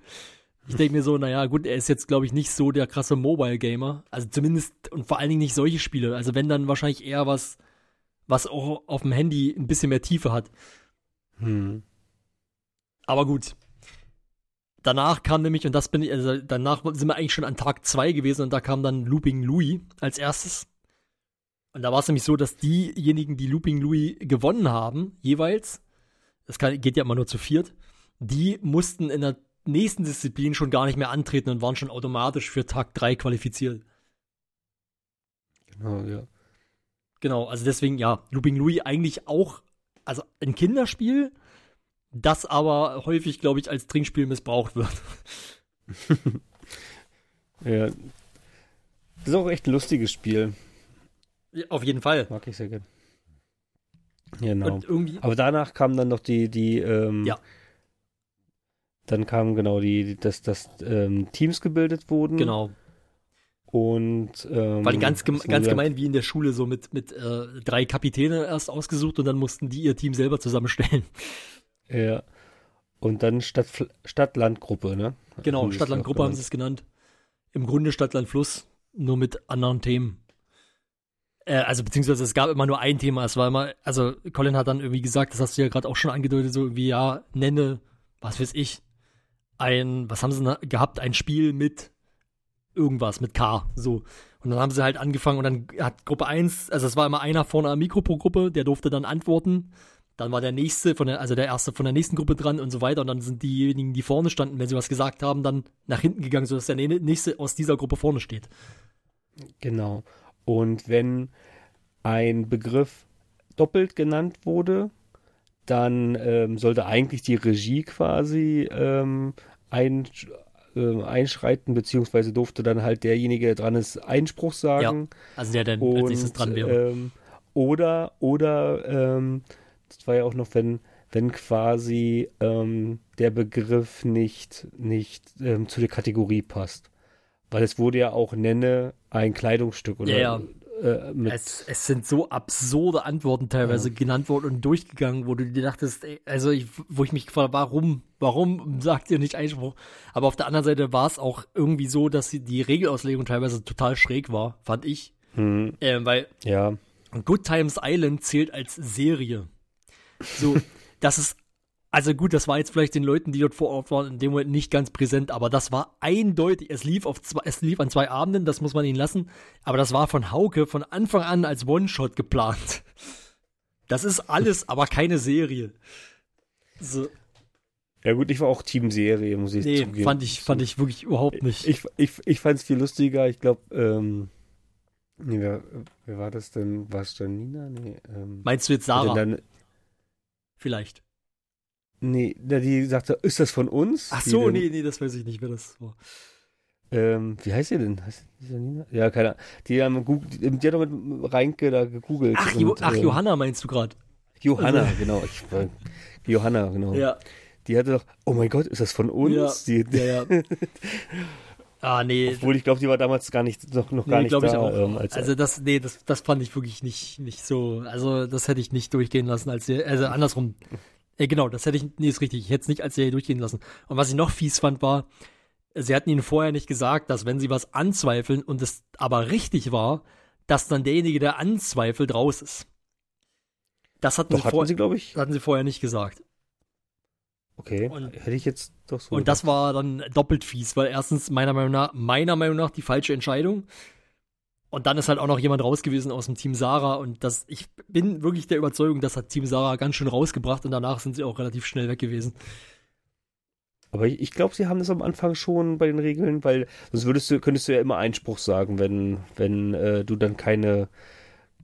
Ich denke mir so, naja, gut, er ist jetzt, glaube ich, nicht so der krasse Mobile-Gamer. Also zumindest und vor allen Dingen nicht solche Spiele. Also wenn dann wahrscheinlich eher was, was auch auf dem Handy ein bisschen mehr Tiefe hat. Hm. Aber gut. Danach kam nämlich, und das bin ich, also danach sind wir eigentlich schon an Tag 2 gewesen und da kam dann Looping Louis als erstes. Und da war es nämlich so, dass diejenigen, die Looping Louis gewonnen haben, jeweils, das kann, geht ja immer nur zu viert, die mussten in der nächsten Disziplin schon gar nicht mehr antreten und waren schon automatisch für Tag 3 qualifiziert. Genau, ja. Genau, also deswegen, ja, Looping Louis eigentlich auch, also ein Kinderspiel, das aber häufig, glaube ich, als Trinkspiel missbraucht wird. ja. Das ist auch echt ein lustiges Spiel. Ja, auf jeden Fall. Mag ich sehr gerne. Genau. Aber danach kamen dann noch die, die, ähm, Ja. Dann kamen genau die, dass, dass ähm, Teams gebildet wurden. genau, Und ähm, weil ganz, gem was ganz gemein wie in der Schule, so mit, mit äh, drei Kapitäne erst ausgesucht und dann mussten die ihr Team selber zusammenstellen. Ja. Und dann Stadt, Stadt-Land-Gruppe, ne? Genau, Haben sie es Stadtland-Gruppe auch haben sie es genannt. Im Grunde Stadtland-Fluss, nur mit anderen Themen. Äh, also beziehungsweise es gab immer nur ein Thema. Es war immer, also Colin hat dann irgendwie gesagt, das hast du ja gerade auch schon angedeutet, so irgendwie, ja, nenne, was weiß ich, ein, was haben sie gehabt, ein Spiel mit irgendwas, mit K, so. Und dann haben sie halt angefangen und dann hat Gruppe 1, also es war immer einer vorne am Mikro pro Gruppe, der durfte dann antworten. Dann war der nächste von der, also der erste von der nächsten Gruppe dran und so weiter. Und dann sind diejenigen, die vorne standen, wenn sie was gesagt haben, dann nach hinten gegangen, sodass der nä- nächste aus dieser Gruppe vorne steht. Genau. Und wenn ein Begriff doppelt genannt wurde, dann ähm, sollte eigentlich die Regie quasi ähm, ein, ähm, einschreiten, beziehungsweise durfte dann halt derjenige, der dran ist, Einspruch sagen. Also der, der als nächstes Und, dran wäre. ähm, oder, oder, ähm, das war ja auch noch, wenn, wenn quasi ähm, der Begriff nicht, nicht ähm, zu der Kategorie passt. Weil es wurde ja auch nenne ein Kleidungsstück oder Ja, Äh, es, es sind so absurde Antworten teilweise genannt worden und durchgegangen, wo du dir dachtest, ey, also ich, wo ich mich gefragt habe, warum, warum sagt ihr nicht Einspruch? Aber auf der anderen Seite war es auch irgendwie so, dass die Regelauslegung teilweise total schräg war, fand ich. hm, Ähm, weil ja, Good Times Island zählt als Serie. So, das ist, also gut, das war jetzt vielleicht den Leuten, die dort vor Ort waren, in dem Moment nicht ganz präsent, aber das war eindeutig, es lief auf zwei, es lief an zwei Abenden, das muss man ihnen lassen, aber das war von Hauke von Anfang an als One-Shot geplant. Das ist alles, aber keine Serie. So, ja gut, ich war auch Team-Serie, muss ich nee, zugeben. fand ich, fand ich wirklich überhaupt nicht. Ich, ich, ich fand es viel lustiger. Ich glaube, ähm, nee, wer, wer war das denn? War es Janina? Nee, ähm, Meinst du jetzt Sarah? Dann, Vielleicht. Nee, die sagte, ist das von uns? Ach so, nee, nee, das weiß ich nicht, wer das war. Ähm, wie heißt sie denn? Heißt die Janina? Ja, keine Ahnung. Die haben, goog- die hat doch mit Reinke da gegoogelt. Ach, jo und, Ach ähm, Johanna meinst du gerade? Johanna, genau. Ich, Johanna, genau. Ja. Die hatte doch, oh mein Gott, ist das von uns? Ja, Die, ja, ja. ah, nee. Obwohl ich glaube, die war damals gar nicht, noch, noch gar nee, nicht glaube da. ich auch. Ähm, als, also das, nee, das, das fand ich wirklich nicht, nicht so. Also das hätte ich nicht durchgehen lassen, als sie, also andersrum. Äh, genau, das hätte ich, nee, ist richtig. Ich hätte es nicht als Serie durchgehen lassen. Und was ich noch fies fand, war, sie hatten ihnen vorher nicht gesagt, dass wenn sie was anzweifeln und es aber richtig war, dass dann derjenige, der anzweifelt, raus ist. Das hatten, doch, sie, hatten sie, glaube ich. hatten sie vorher nicht gesagt. Okay, Und- hätte ich jetzt doch so. Und das war dann doppelt fies, weil erstens meiner Meinung nach, meiner Meinung nach die falsche Entscheidung. Und dann ist halt auch noch jemand raus gewesen aus dem Team Sarah und das, ich bin wirklich der Überzeugung, das hat Team Sarah ganz schön rausgebracht und danach sind sie auch relativ schnell weg gewesen. Aber ich, ich glaube, sie haben das am Anfang schon bei den Regeln, weil sonst würdest du, könntest du ja immer Einspruch sagen, wenn, wenn äh, du dann keine,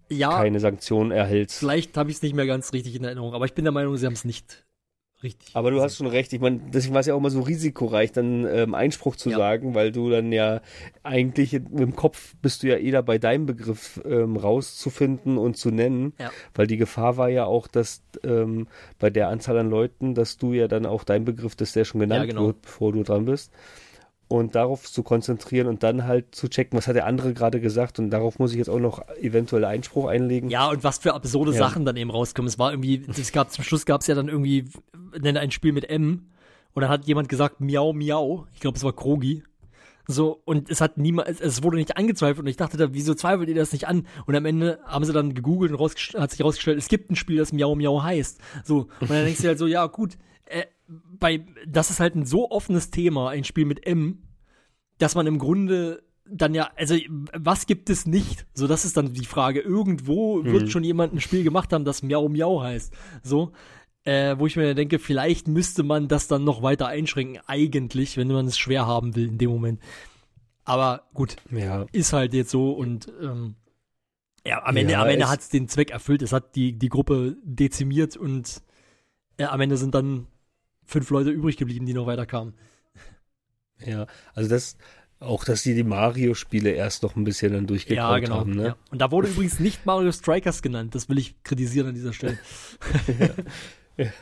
Ja, keine Sanktion erhältst. vielleicht habe ich es nicht mehr ganz richtig in Erinnerung, aber ich bin der Meinung, sie haben es nicht richtig. Aber du hast schon recht. Ich meine, deswegen war es ja auch immer so risikoreich, dann ähm, Einspruch zu Ja. sagen, weil du dann ja eigentlich im Kopf bist du ja eh dabei, deinen Begriff ähm, rauszufinden und zu nennen. Ja. Weil die Gefahr war ja auch, dass ähm, bei der Anzahl an Leuten, dass du ja dann auch dein Begriff, dass der schon genannt Ja, genau. wird, bevor du dran bist. Und darauf zu konzentrieren und dann halt zu checken, was hat der andere gerade gesagt und darauf muss ich jetzt auch noch eventuell Einspruch einlegen. Ja, und was für absurde Ja. Sachen dann eben rauskommen. Es war irgendwie, es gab zum Schluss gab es ja dann irgendwie nenn ein Spiel mit M und dann hat jemand gesagt Miau Miau. Ich glaube, es war Krogi. So, und es hat niemand, es, wurde nicht angezweifelt und ich dachte da, wieso zweifelt ihr das nicht an? Und am Ende haben sie dann gegoogelt und hat sich rausgestellt, es gibt ein Spiel, das Miau Miau heißt. So, und dann denkst du halt so, ja, gut, äh, bei, das ist halt ein so offenes Thema, ein Spiel mit M, dass man im Grunde dann ja, also was gibt es nicht? So, das ist dann die Frage. Irgendwo wird schon jemand ein Spiel gemacht haben, das Miau Miau heißt. So, äh, wo ich mir denke, vielleicht müsste man das dann noch weiter einschränken, eigentlich, wenn man es schwer haben will in dem Moment. Aber gut, Ja, ist halt jetzt so und ähm, ja, am Ende, Ja, am Ende hat es den Zweck erfüllt. Es hat die, die Gruppe dezimiert und äh, am Ende sind dann fünf Leute übrig geblieben, die noch weiterkamen. ja. Also das, auch dass die die Mario-Spiele erst noch ein bisschen dann durchgekommen Ja, genau. haben, ne? ja. Und da wurde übrigens nicht Mario Strikers genannt. Das will ich kritisieren an dieser Stelle.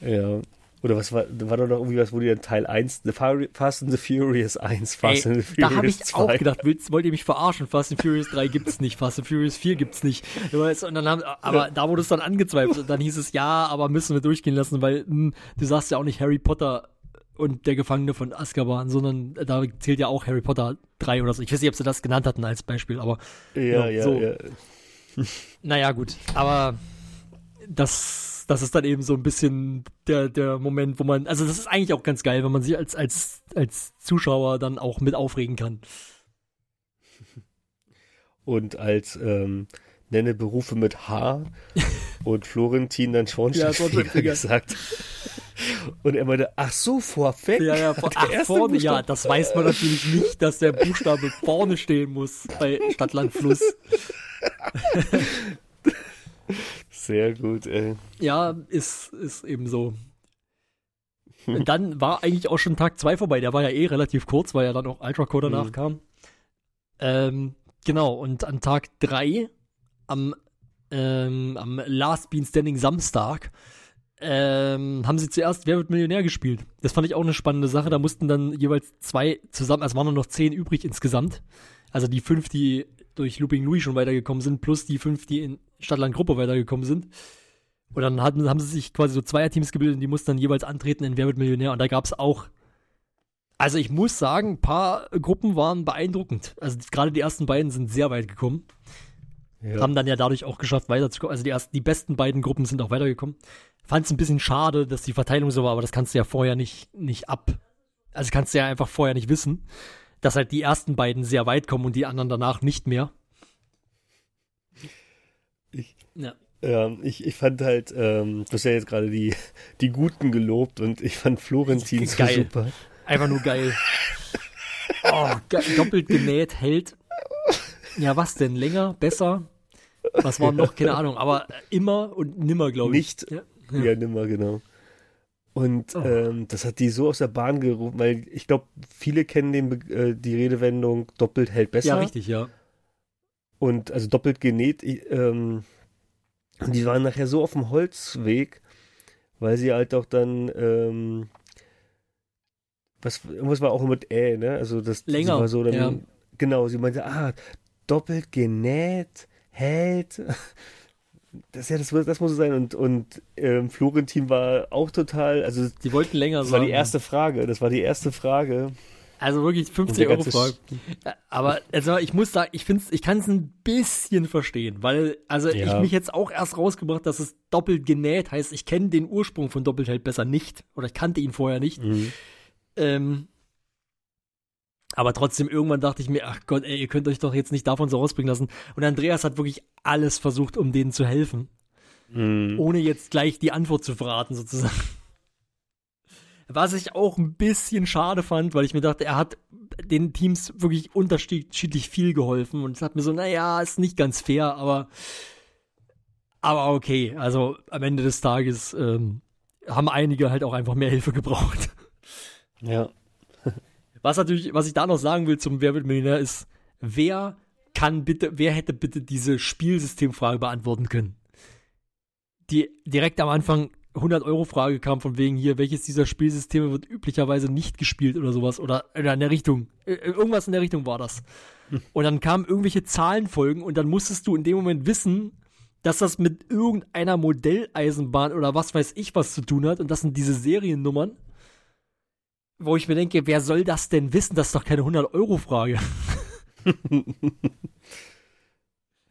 Ja. Oder was war, da war doch noch irgendwie was, wo die dann Teil 1, The Far- Fast and the Furious 1, Fast Ey, and the da Furious habe ich 2. auch gedacht, willst, wollt ihr mich verarschen? Fast and Furious 3 gibt's nicht, Fast and Furious 4 gibt's nicht. Und dann haben, aber da wurde es dann angezweifelt. Und dann hieß es, ja, aber müssen wir durchgehen lassen, weil hm, du sagst ja auch nicht Harry Potter und der Gefangene von Azkaban, sondern da zählt ja auch Harry Potter 3 oder so. Ich weiß nicht, ob sie das genannt hatten als Beispiel, aber Ja, Ja, ja, so. ja. naja, gut. Aber das, das ist dann eben so ein bisschen der, der Moment, wo man, also das ist eigentlich auch ganz geil, wenn man sich als, als, als Zuschauer dann auch mit aufregen kann. Und als, ähm, nenne Berufe mit H und Florentin dann Schornsteinfeger Ja, gesagt. Und er meinte, ach so, vorweg? Ja, ja, vor, ach, vorne, ja, das weiß man natürlich nicht, dass der Buchstabe vorne stehen muss bei Stadtland Fluss. Sehr gut, ey. Ja, ist, ist eben so. Und dann war eigentlich auch schon Tag 2 vorbei. Der war ja eh relativ kurz, weil ja dann auch Ultracore danach Mhm. kam. Ähm, genau, und an Tag 3, am, ähm, am Last Bean Standing Samstag, ähm, haben sie zuerst Wer wird Millionär gespielt. Das fand ich auch eine spannende Sache. Da mussten dann jeweils zwei zusammen, also waren nur noch zehn übrig insgesamt. Also die fünf, die durch Looping Louis schon weitergekommen sind, plus die fünf, die in Stadtland Gruppe weitergekommen sind. Und dann hatten, haben sie sich quasi so Zweierteams gebildet und die mussten dann jeweils antreten in Wer wird Millionär. Und da gab es auch, also ich muss sagen, ein paar Gruppen waren beeindruckend. Also gerade die ersten beiden sind sehr weit gekommen. Ja. Haben dann ja dadurch auch geschafft, weiterzukommen. Also die, ersten, die besten beiden Gruppen sind auch weitergekommen. Fand es ein bisschen schade, dass die Verteilung so war, aber das kannst du ja vorher nicht, nicht ab. Also kannst du ja einfach vorher nicht wissen, dass halt die ersten beiden sehr weit kommen und die anderen danach nicht mehr. Ich- ja. Ja, ich, ich fand halt, ähm, du hast ja jetzt gerade die, die Guten gelobt und ich fand Florentin so Geil. super. Einfach nur geil. Oh, ge doppelt genäht, hält. Ja, was denn? Länger? Besser? Was war noch? Keine Ahnung. Aber immer und nimmer, glaube ich. Nicht, Ja. ja, nimmer, genau. Und Oh. ähm, das hat die so aus der Bahn gerufen, weil ich glaube, viele kennen den, äh, die Redewendung doppelt hält besser. ja, richtig, ja. Und also doppelt genäht. ich, Ähm, und die waren nachher so auf dem Holzweg, weil sie halt auch dann, ähm, was, irgendwas war auch mit Ä, ne? Also das Länger, war so dann, ja. genau, sie meinte, ah, doppelt genäht, hält. Das, ja, das, muss- das muss es sein. Und, und ähm, Florentin war auch total, also Die wollten länger das war sagen. die erste Frage, das war die erste Frage. Also wirklich Und 50 der Euro Frage. Aber also ich muss sagen, ich find's, ich kann es ein bisschen verstehen, weil also Ja. ich mich jetzt auch erst rausgebracht, dass es doppelt genäht heißt, ich kenne den Ursprung von doppelt hält besser nicht oder ich kannte ihn vorher nicht. Mhm. Ähm, aber trotzdem, irgendwann dachte ich mir, ach Gott, ey, ihr könnt euch doch jetzt nicht davon so rausbringen lassen. Und Andreas hat wirklich alles versucht, um denen zu helfen, Mhm. ohne jetzt gleich die Antwort zu verraten, sozusagen. Was ich auch ein bisschen schade fand, weil ich mir dachte, er hat den Teams wirklich unterschiedlich viel geholfen und es hat mir so, naja, ist nicht ganz fair, aber, aber okay. Also am Ende des Tages ähm, haben einige halt auch einfach mehr Hilfe gebraucht. Ja. Was natürlich, was ich da noch sagen will zum Wer wird Millionär ist, wer kann bitte, wer hätte bitte diese Spielsystemfrage beantworten können? Die direkt am Anfang 100-Euro-Frage kam von wegen hier, welches dieser Spielsysteme wird üblicherweise nicht gespielt oder sowas oder in der Richtung. Äh, irgendwas in der Richtung war das. Und dann kamen irgendwelche Zahlenfolgen und dann musstest du in dem Moment wissen, dass das mit irgendeiner Modelleisenbahn oder was weiß ich was zu tun hat und das sind diese Seriennummern, wo ich mir denke, wer soll das denn wissen? Das ist doch keine 100-Euro-Frage.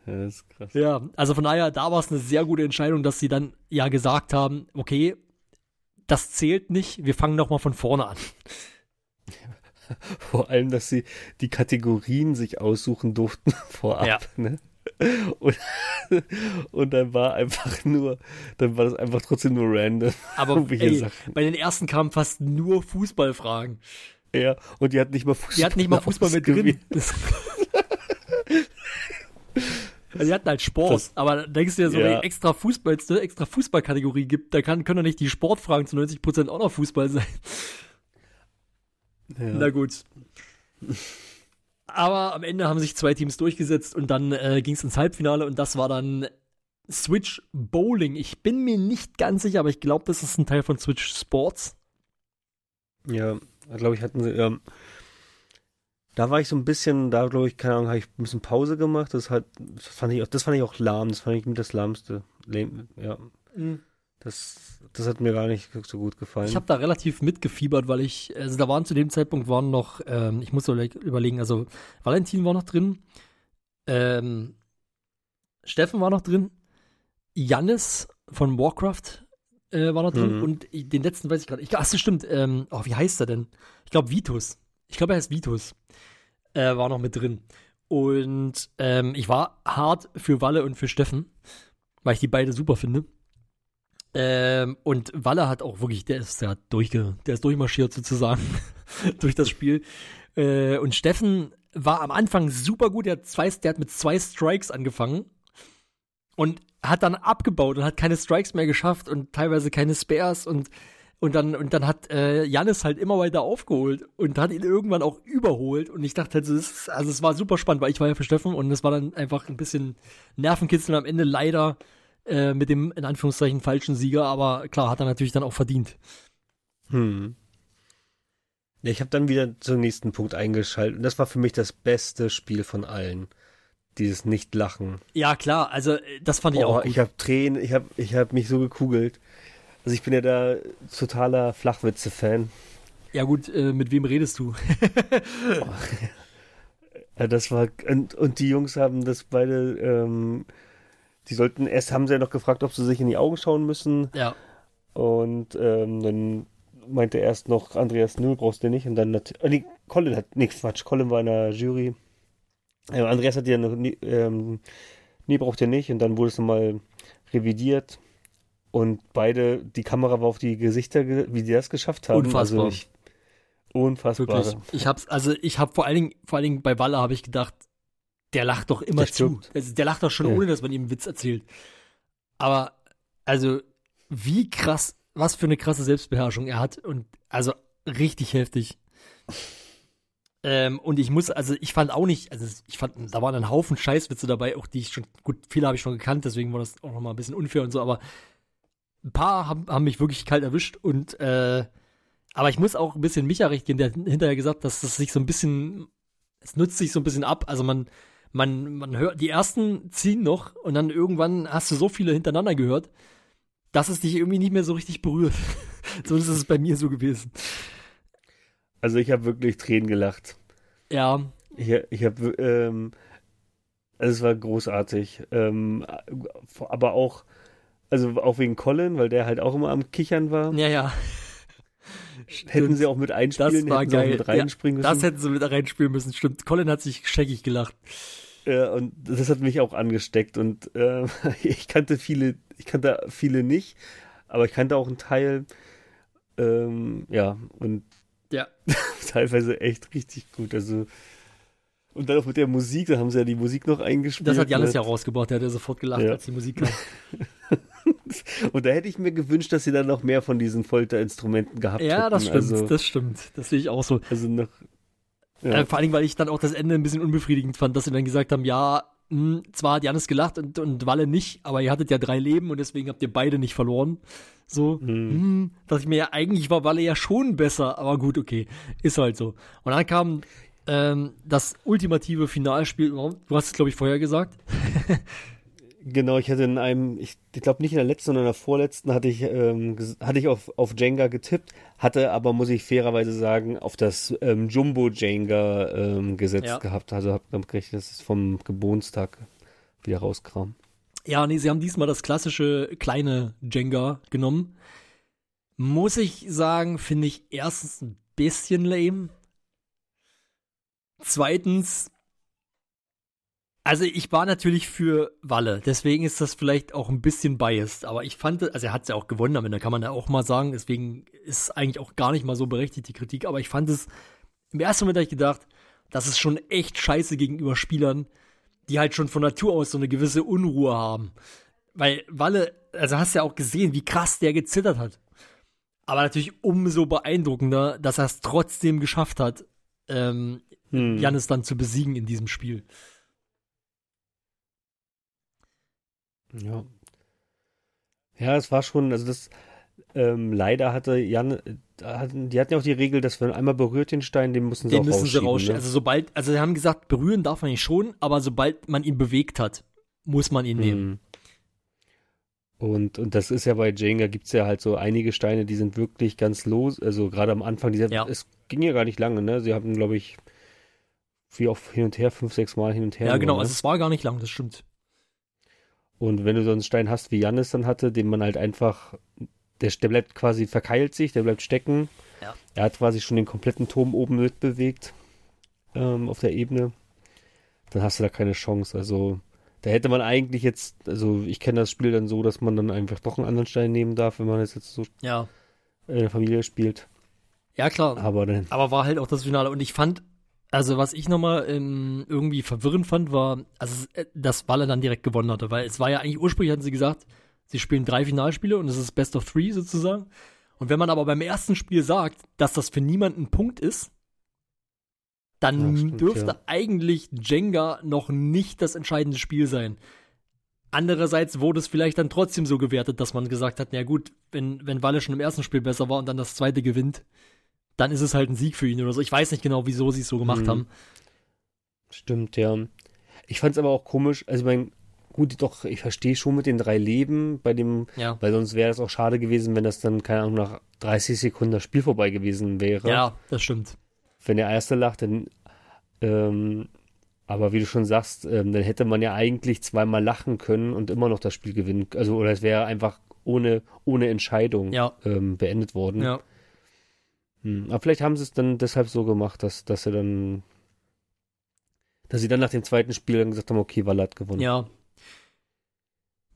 Ja, das ist krass. Ja, also von daher, da war es eine sehr gute Entscheidung, dass sie dann ja gesagt haben, okay, das zählt nicht, wir fangen nochmal von vorne an. Vor allem, dass sie die Kategorien sich aussuchen durften vorab. Ja. Ne? Und, und dann war einfach nur, dann war das einfach trotzdem nur random. Aber ey, bei den ersten kamen fast nur Fußballfragen. Ja, und die hat nicht mal Fußball. Die hatten nicht mal Fußball mit drin. Also die hatten halt Sport, Das- aber denkst du dir so, Ja. wenn es extra Fußball, eine extra Fußballkategorie gibt, da kann, können doch nicht die Sportfragen zu 90% auch noch Fußball sein. Ja. Na gut. Aber am Ende haben sich zwei Teams durchgesetzt und dann äh, ging es ins Halbfinale und das war dann Switch Bowling. Ich bin mir nicht ganz sicher, aber ich glaube, das ist ein Teil von Switch Sports. Ja, glaube ich, hatten sie, ähm, da war ich so ein bisschen, da glaube ich, keine Ahnung, habe ich ein bisschen Pause gemacht. Das halt, das fand ich auch, das fand ich auch lahm, das fand ich mit das lahmste. Lähm- Ja, das, das hat mir gar nicht so gut gefallen. Ich habe da relativ mitgefiebert, weil ich, also da waren zu dem Zeitpunkt waren noch, ähm, ich muss so le- überlegen, also Valentin war noch drin, ähm, Steffen war noch drin, Jannis von Warcraft äh, war noch drin Mhm. und ich- den letzten weiß ich gerade. Ich, ach, das stimmt. Ähm, oh, wie heißt er denn? Ich glaube Vitus. Ich glaube, er heißt Vitus. Äh, war noch mit drin. Und ähm, ich war hart für Walle und für Steffen, weil ich die beide super finde. Ähm, und Walle hat auch wirklich, der ist ja durchge, der ist durchmarschiert sozusagen durch das Spiel. Äh, und Steffen war am Anfang super gut. Der hat, zwei, der hat mit zwei Strikes angefangen und hat dann abgebaut und hat keine Strikes mehr geschafft und teilweise keine Spares und und dann und dann hat äh, Jannis halt immer weiter aufgeholt und hat ihn irgendwann auch überholt und ich dachte halt, also es war super spannend, weil ich war ja für Steffen und es war dann einfach ein bisschen Nervenkitzel am Ende leider äh, mit dem in Anführungszeichen falschen Sieger, aber klar hat er natürlich dann auch verdient. Hm. Ja, ich habe dann wieder zum nächsten Punkt eingeschaltet. Und das war für mich das beste Spiel von allen. Dieses Nicht-Lachen. Ja klar, also äh, das fand ich Oh, auch gut. ich habe Tränen, ich habe ich hab mich so gekugelt. Also ich bin ja da totaler Flachwitze-Fan. ja gut, äh, mit wem redest du? Ja, das war und, und die Jungs haben das beide. Ähm, die sollten erst haben sie ja noch gefragt, ob sie sich in die Augen schauen müssen. ja, Und ähm, dann meinte erst noch Andreas, nö, brauchst du nicht. Und dann nat- äh, nee, Colin hat, nee, Quatsch, Colin war in der Jury. Äh, Andreas hat ja noch, nie- ähm, nee, braucht ihr nicht. Und dann wurde es nochmal revidiert. Und beide, die Kamera war auf die Gesichter, ge- wie die das geschafft haben. Unfassbar. Also ich, unfassbar. wirklich. Ich hab's, also ich habe vor allen Dingen, vor allen Dingen bei Walle habe ich gedacht, der lacht doch immer Der zu. Also, der lacht doch schon, Ja. ohne dass man ihm einen Witz erzählt. Aber, also, wie krass, was für eine krasse Selbstbeherrschung er hat und also richtig heftig. Ähm, und ich muss, also ich fand auch nicht, also ich fand, da waren ein Haufen Scheißwitze dabei, auch die ich schon, gut, viele habe ich schon gekannt, deswegen war das auch nochmal ein bisschen unfair und so, aber ein paar haben, haben mich wirklich kalt erwischt und äh, aber ich muss auch ein bisschen Micha recht geben, der hat hinterher gesagt, dass das sich so ein bisschen, es nutzt sich so ein bisschen ab, also man, man, man hört, die ersten ziehen noch und dann irgendwann hast du so viele hintereinander gehört, dass es dich irgendwie nicht mehr so richtig berührt. so ist es bei mir so gewesen. Also ich habe wirklich Tränen gelacht. Ja, Ich, ich habe, ähm, also es war großartig. Ähm, aber auch, also auch wegen Colin, weil der halt auch immer am Kichern war. ja, ja. Hätten sie auch mit einspielen, Das war geil. mit reinspringen Das müssen. hätten sie mit reinspielen müssen, stimmt. Colin hat sich scheckig gelacht. Ja, und das hat mich auch angesteckt. Und äh, ich kannte viele, ich kannte viele nicht, aber ich kannte auch einen Teil. Ähm, ja, und Ja. teilweise echt richtig gut. Also und dann auch mit der Musik, da haben sie ja die Musik noch eingespielt. Das hat Janis ne? ja rausgebracht, der hat ja sofort gelacht, Ja. als die Musik kam. Und da hätte ich mir gewünscht, dass sie dann noch mehr von diesen Folterinstrumenten gehabt hätten. ja, das stimmt, Also, das stimmt. Das sehe ich auch so. also noch. Ja. Äh, vor allem, weil ich dann auch das Ende ein bisschen unbefriedigend fand, dass sie dann gesagt haben, ja, mh, zwar hat Janis gelacht und, und Walle nicht, aber ihr hattet ja drei Leben und deswegen habt ihr beide nicht verloren. So, hm. dachte ich mir ja, eigentlich war Walle ja schon besser, aber gut, okay, ist halt so. Und dann kam ähm, das ultimative Finalspiel, du hast es, glaube ich, vorher gesagt. Genau, ich hatte in einem, ich, ich glaube nicht in der letzten, sondern in der vorletzten hatte ich, ähm, hatte ich auf, auf Jenga getippt, hatte aber, muss ich fairerweise sagen, auf das ähm, Jumbo Jenga ähm, gesetzt Ja. gehabt. Also habe damit gerechnet, dass es vom Geburtstag wieder rauskam. Ja, nee, sie haben diesmal das klassische kleine Jenga genommen. Muss ich sagen, finde ich erstens ein bisschen lame. Zweitens, also ich war natürlich für Walle, deswegen ist das vielleicht auch ein bisschen biased, aber ich fand, also er hat es ja auch gewonnen, am Ende kann man ja auch mal sagen, deswegen ist eigentlich auch gar nicht mal so berechtigt die Kritik, aber ich fand es, im ersten Moment habe ich gedacht, das ist schon echt scheiße gegenüber Spielern, die halt schon von Natur aus so eine gewisse Unruhe haben. Weil Walle, also hast du ja auch gesehen, wie krass der gezittert hat. Aber natürlich umso beeindruckender, dass er es trotzdem geschafft hat, ähm, Hm. Jannis dann zu besiegen in diesem Spiel. Ja. Ja, es war schon, also das, ähm, leider hatte Jan, äh, hatten, die hatten ja auch die Regel, dass wenn einmal berührt den Stein, den mussten sie Den auch müssen sie rausschieben. rausstellen. Ne? Also sobald, also sie haben gesagt, berühren darf man ihn schon, aber sobald man ihn bewegt hat, muss man ihn nehmen. Mhm. Und, und das ist ja bei Jenga gibt es ja halt so einige Steine, die sind wirklich ganz los. Also gerade am Anfang, dieser, Ja. es ging ja gar nicht lange, ne? Sie haben, glaube ich, wie oft hin und her, fünf, sechs Mal hin und her. Ja, nur, genau, ne? also es war gar nicht lang, das stimmt. Und wenn du so einen Stein hast, wie Jannis dann hatte, den man halt einfach, der, der bleibt quasi, verkeilt sich, der bleibt stecken. Ja. Er hat quasi schon den kompletten Turm oben mitbewegt ähm, auf der Ebene. Dann hast du da keine Chance. Also da hätte man eigentlich jetzt, also ich kenne das Spiel dann so, dass man dann einfach doch einen anderen Stein nehmen darf, wenn man das jetzt so Ja. in der Familie spielt. Ja, klar. Aber dann, Aber war halt auch das Finale. Und ich fand, also was ich nochmal ähm, irgendwie verwirrend fand, war, also äh, dass Walle dann direkt gewonnen hatte. Weil es war ja eigentlich ursprünglich, hatten sie gesagt, sie spielen drei Finalspiele und es ist Best of Three sozusagen. Und wenn man aber beim ersten Spiel sagt, dass das für niemanden ein Punkt ist, dann Ja, stimmt, dürfte ja. eigentlich Jenga noch nicht das entscheidende Spiel sein. Andererseits wurde es vielleicht dann trotzdem so gewertet, dass man gesagt hat, na gut, wenn, wenn Walle schon im ersten Spiel besser war und dann das zweite gewinnt, dann ist es halt ein Sieg für ihn oder so. Ich weiß nicht genau, wieso sie es so gemacht Mhm. haben. Stimmt, ja. Ich fand es aber auch komisch, also ich mein, gut, doch, ich verstehe schon mit den drei Leben bei dem, Ja. weil sonst wäre es auch schade gewesen, wenn das dann, keine Ahnung, nach 30 Sekunden das Spiel vorbei gewesen wäre. Ja, das stimmt. Wenn der Erste lacht, dann, ähm, aber wie du schon sagst, ähm, dann hätte man ja eigentlich zweimal lachen können und immer noch das Spiel gewinnen, also, oder es wäre einfach ohne, ohne Entscheidung Ja. ähm, beendet worden. Ja. Hm. Aber vielleicht haben sie es dann deshalb so gemacht, dass, dass sie dann, dass sie dann nach dem zweiten Spiel dann gesagt haben, okay, Walle hat gewonnen. Ja.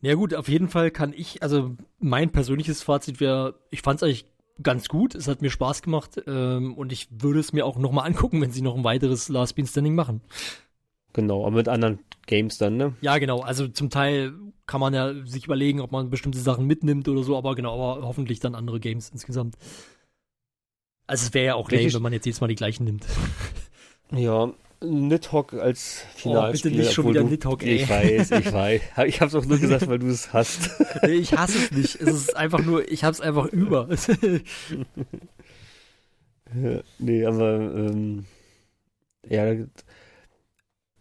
Ja gut, auf jeden Fall kann ich, also mein persönliches Fazit wäre, ich fand es eigentlich ganz gut, es hat mir Spaß gemacht ähm, und ich würde es mir auch nochmal angucken, wenn sie noch ein weiteres Last Bean Standing machen. Genau, aber mit anderen Games dann, ne? Ja, genau, also zum Teil kann man ja sich überlegen, ob man bestimmte Sachen mitnimmt oder so, aber genau, aber hoffentlich dann andere Games insgesamt. Also es wäre ja auch lame, wenn man jetzt jedes Mal die gleichen nimmt. Ja, Nidhogg als Finalspiel. Oh, bitte nicht schon wieder du- Nidhogg, ey. Ich weiß, ich weiß. Ich hab's auch nur gesagt, weil du es hast. Nee, ich hasse es nicht. Es ist einfach nur, ich hab's einfach über. Ja, nee, aber ähm, ja,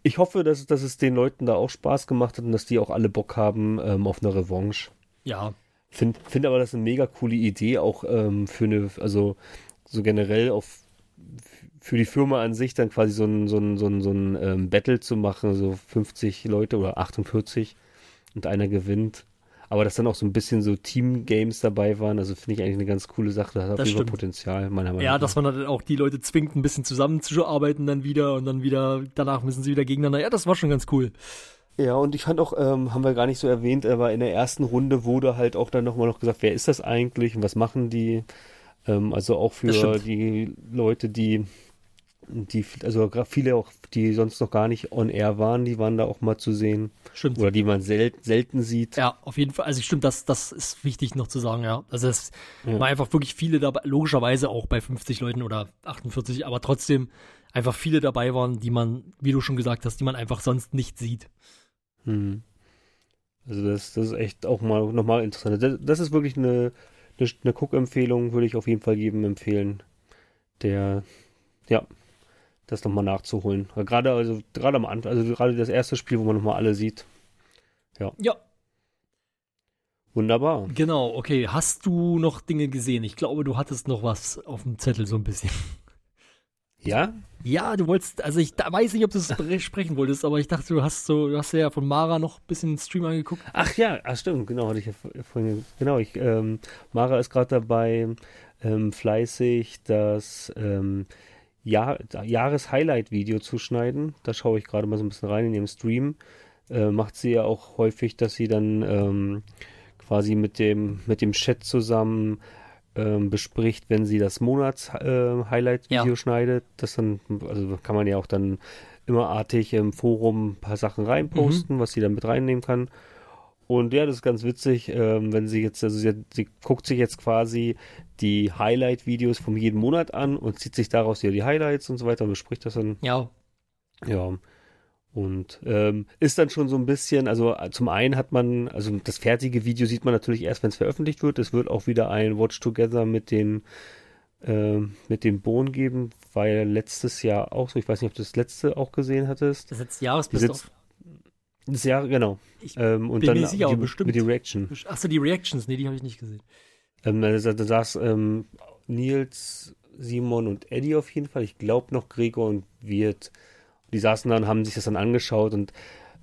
ich hoffe, dass, dass es den Leuten da auch Spaß gemacht hat und dass die auch alle Bock haben ähm, auf eine Revanche. ja, Finde find aber das eine mega coole Idee, auch ähm, für eine, also so generell auf für die Firma an sich dann quasi so ein, so ein, so ein, so ein ähm, Battle zu machen, so 50 Leute oder 48 und einer gewinnt. Aber dass dann auch so ein bisschen so Team-Games dabei waren, also finde ich eigentlich eine ganz coole Sache. Das hat auf Das jeden Fall stimmt. Potenzial, meiner Meinung ja, nach. dass man dann auch die Leute zwingt, ein bisschen zusammenzuarbeiten dann wieder und dann wieder, danach müssen sie wieder gegeneinander. Ja, das war schon ganz cool. Ja, und ich fand auch, ähm, haben wir gar nicht so erwähnt, aber in der ersten Runde wurde halt auch dann nochmal noch gesagt, wer ist das eigentlich und was machen die? Ähm, also auch für die Leute, die Die, also viele auch, die sonst noch gar nicht on air waren, die waren da auch mal zu sehen. Stimmt. Oder die man sel selten sieht. Ja, auf jeden Fall. Also stimmt, das, das ist wichtig noch zu sagen, ja. Also es Ja. war einfach wirklich viele dabei, logischerweise auch bei 50 Leuten oder 48, aber trotzdem einfach viele dabei waren, die man, wie du schon gesagt hast, die man einfach sonst nicht sieht. Hm. Also das, das ist echt auch mal nochmal interessant. Das, das ist wirklich eine, eine, eine Guck-Empfehlung, würde ich auf jeden Fall jedem empfehlen, der, ja, das nochmal nachzuholen. Gerade, also, gerade am Anfang, also gerade das erste Spiel, wo man nochmal alle sieht. Ja, Wunderbar. genau, okay. Hast du noch Dinge gesehen? Ich glaube, du hattest noch was auf dem Zettel so ein bisschen. Ja? Ja, du wolltest, also ich da weiß nicht, ob du es spre- sprechen wolltest, aber ich dachte, du hast so, du hast ja von Mara noch ein bisschen den Stream angeguckt. Ach ja, ach stimmt, genau, hatte ich ja vor- vorhin, genau, ich, ähm, Mara ist gerade dabei, ähm, fleißig das ähm, Jahr, Jahres-Highlight-Video zu schneiden. Da schaue ich gerade mal so ein bisschen rein in ihrem Stream. Äh, macht sie ja auch häufig, dass sie dann ähm, quasi mit dem, mit dem Chat zusammen ähm, bespricht, wenn sie das Monats-Highlight-Video Ja. schneidet. Das dann, also kann man ja auch dann immer artig im Forum ein paar Sachen reinposten, was sie dann mit reinnehmen kann. Und ja, das ist ganz witzig, ähm, wenn sie jetzt, also sie, sie guckt sich jetzt quasi die Highlight-Videos von jedem Monat an und zieht sich daraus ja die Highlights und so weiter und bespricht das dann. Ja, Ja. Und ähm, ist dann schon so ein bisschen, also äh, zum einen hat man, also das fertige Video sieht man natürlich erst, wenn es veröffentlicht wird. Es wird auch wieder ein Watch Together mit den ähm, mit den Bohnen geben, weil letztes Jahr auch so, ich weiß nicht, ob du das letzte auch gesehen hattest. das ist jetzt Jahres Die sitzt- Das Jahr, genau. Ich Ähm, und bin dann mir sicher, die, bestimmt. mit die Reaction. Achso, die Reactions, nee, die habe ich nicht gesehen. Ähm, da, da saß ähm, Nils, Simon und Eddie auf jeden Fall. Ich glaube noch Gregor und Wirt. Die saßen dann, haben sich das dann angeschaut und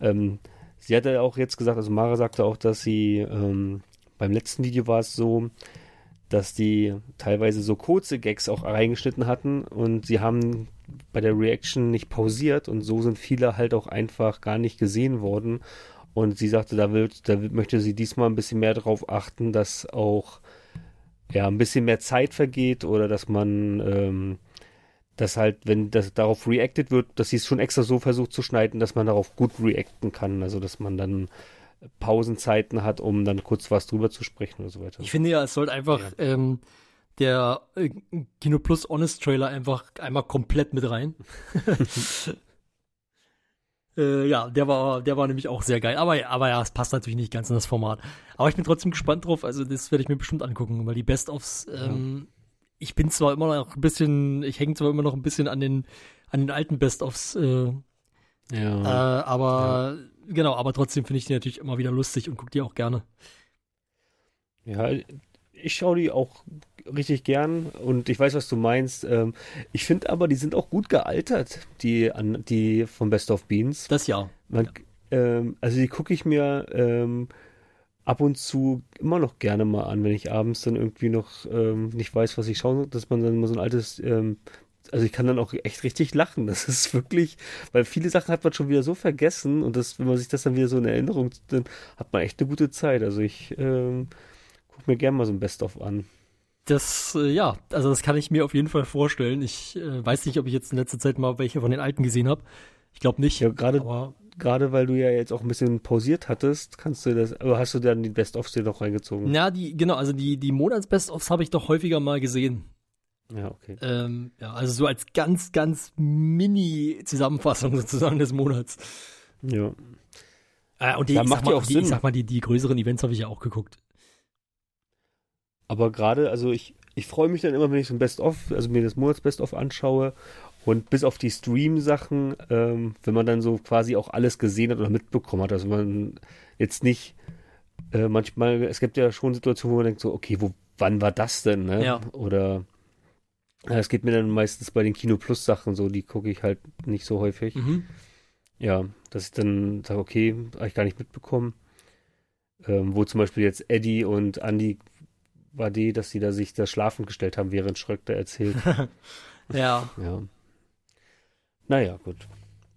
ähm, sie hatte auch jetzt gesagt, also Mara sagte auch, dass sie ähm, beim letzten Video war es so, dass die teilweise so kurze Gags auch reingeschnitten hatten und sie haben bei der Reaction nicht pausiert und so sind viele halt auch einfach gar nicht gesehen worden. Und sie sagte, da, wird, da möchte sie diesmal ein bisschen mehr darauf achten, dass auch ja, ein bisschen mehr Zeit vergeht oder dass man ähm, dass halt, wenn das darauf reacted wird, dass sie es schon extra so versucht zu schneiden, dass man darauf gut reacten kann. Also dass man dann Pausenzeiten hat, um dann kurz was drüber zu sprechen oder so weiter. Ich finde ja, es sollte einfach ähm, der äh, Kino Plus Honest Trailer einfach einmal komplett mit rein. äh, ja, der war, der war nämlich auch sehr geil. Aber, aber ja, es passt natürlich nicht ganz in das Format. Aber ich bin trotzdem gespannt drauf. Also das werde ich mir bestimmt angucken, weil die Best-ofs, ähm, ich bin zwar immer noch ein bisschen, ich hänge zwar immer noch ein bisschen an den, an den alten Best-ofs, äh, äh, ja. aber genau, aber trotzdem finde ich die natürlich immer wieder lustig und gucke die auch gerne. Ja, ich schaue die auch richtig gern und ich weiß, was du meinst. Ähm, ich finde aber, die sind auch gut gealtert, die, an, die von Best of Beans. Das ja. Man, ähm, also die gucke ich mir ähm, ab und zu immer noch gerne mal an, wenn ich abends dann irgendwie noch ähm, nicht weiß, was ich schauen soll, dass man dann mal so ein altes, ähm, also ich kann dann auch echt richtig lachen. Das ist wirklich, weil viele Sachen hat man schon wieder so vergessen und das, wenn man sich das dann wieder so in Erinnerung, dann hat man echt eine gute Zeit. Also ich ähm, gucke mir gerne mal so ein Best-of an. Das, äh, ja, also das kann ich mir auf jeden Fall vorstellen. Ich äh, weiß nicht, ob ich jetzt in letzter Zeit mal welche von den alten gesehen habe. Ich glaube nicht. Ja, gerade gerade weil du ja jetzt auch ein bisschen pausiert hattest, kannst du das, aber hast du dann die Best-ofs dir noch reingezogen? na, die, genau, also die, die Monats-Best-ofs habe ich doch häufiger mal gesehen. Ja, okay. Ähm, ja, also so als ganz, ganz Mini-Zusammenfassung sozusagen des Monats. Ja. Äh, und die, Ja, ich, macht ja auch die, Sinn. ich sag mal, die, die größeren Events habe ich ja auch geguckt. Aber gerade, also ich, ich freue mich dann immer, wenn ich so ein Best-of, also mir das Monats-Best-of anschaue und bis auf die Stream-Sachen, ähm, wenn man dann so quasi auch alles gesehen hat oder mitbekommen hat, also man jetzt nicht, äh, manchmal, es gibt ja schon Situationen, wo man denkt so, okay, wo, wann war das denn, ne? Ja. Oder ja, es geht mir dann meistens bei den Kino Plus Sachen so, die gucke ich halt nicht so häufig. Mhm. Ja, dass ich dann sage, okay, habe ich gar nicht mitbekommen. Ähm, wo zum Beispiel jetzt Eddie und Andy war die, dass sie da sich da schlafend gestellt haben, während Schröck da erzählt. Ja. ja. Naja, gut.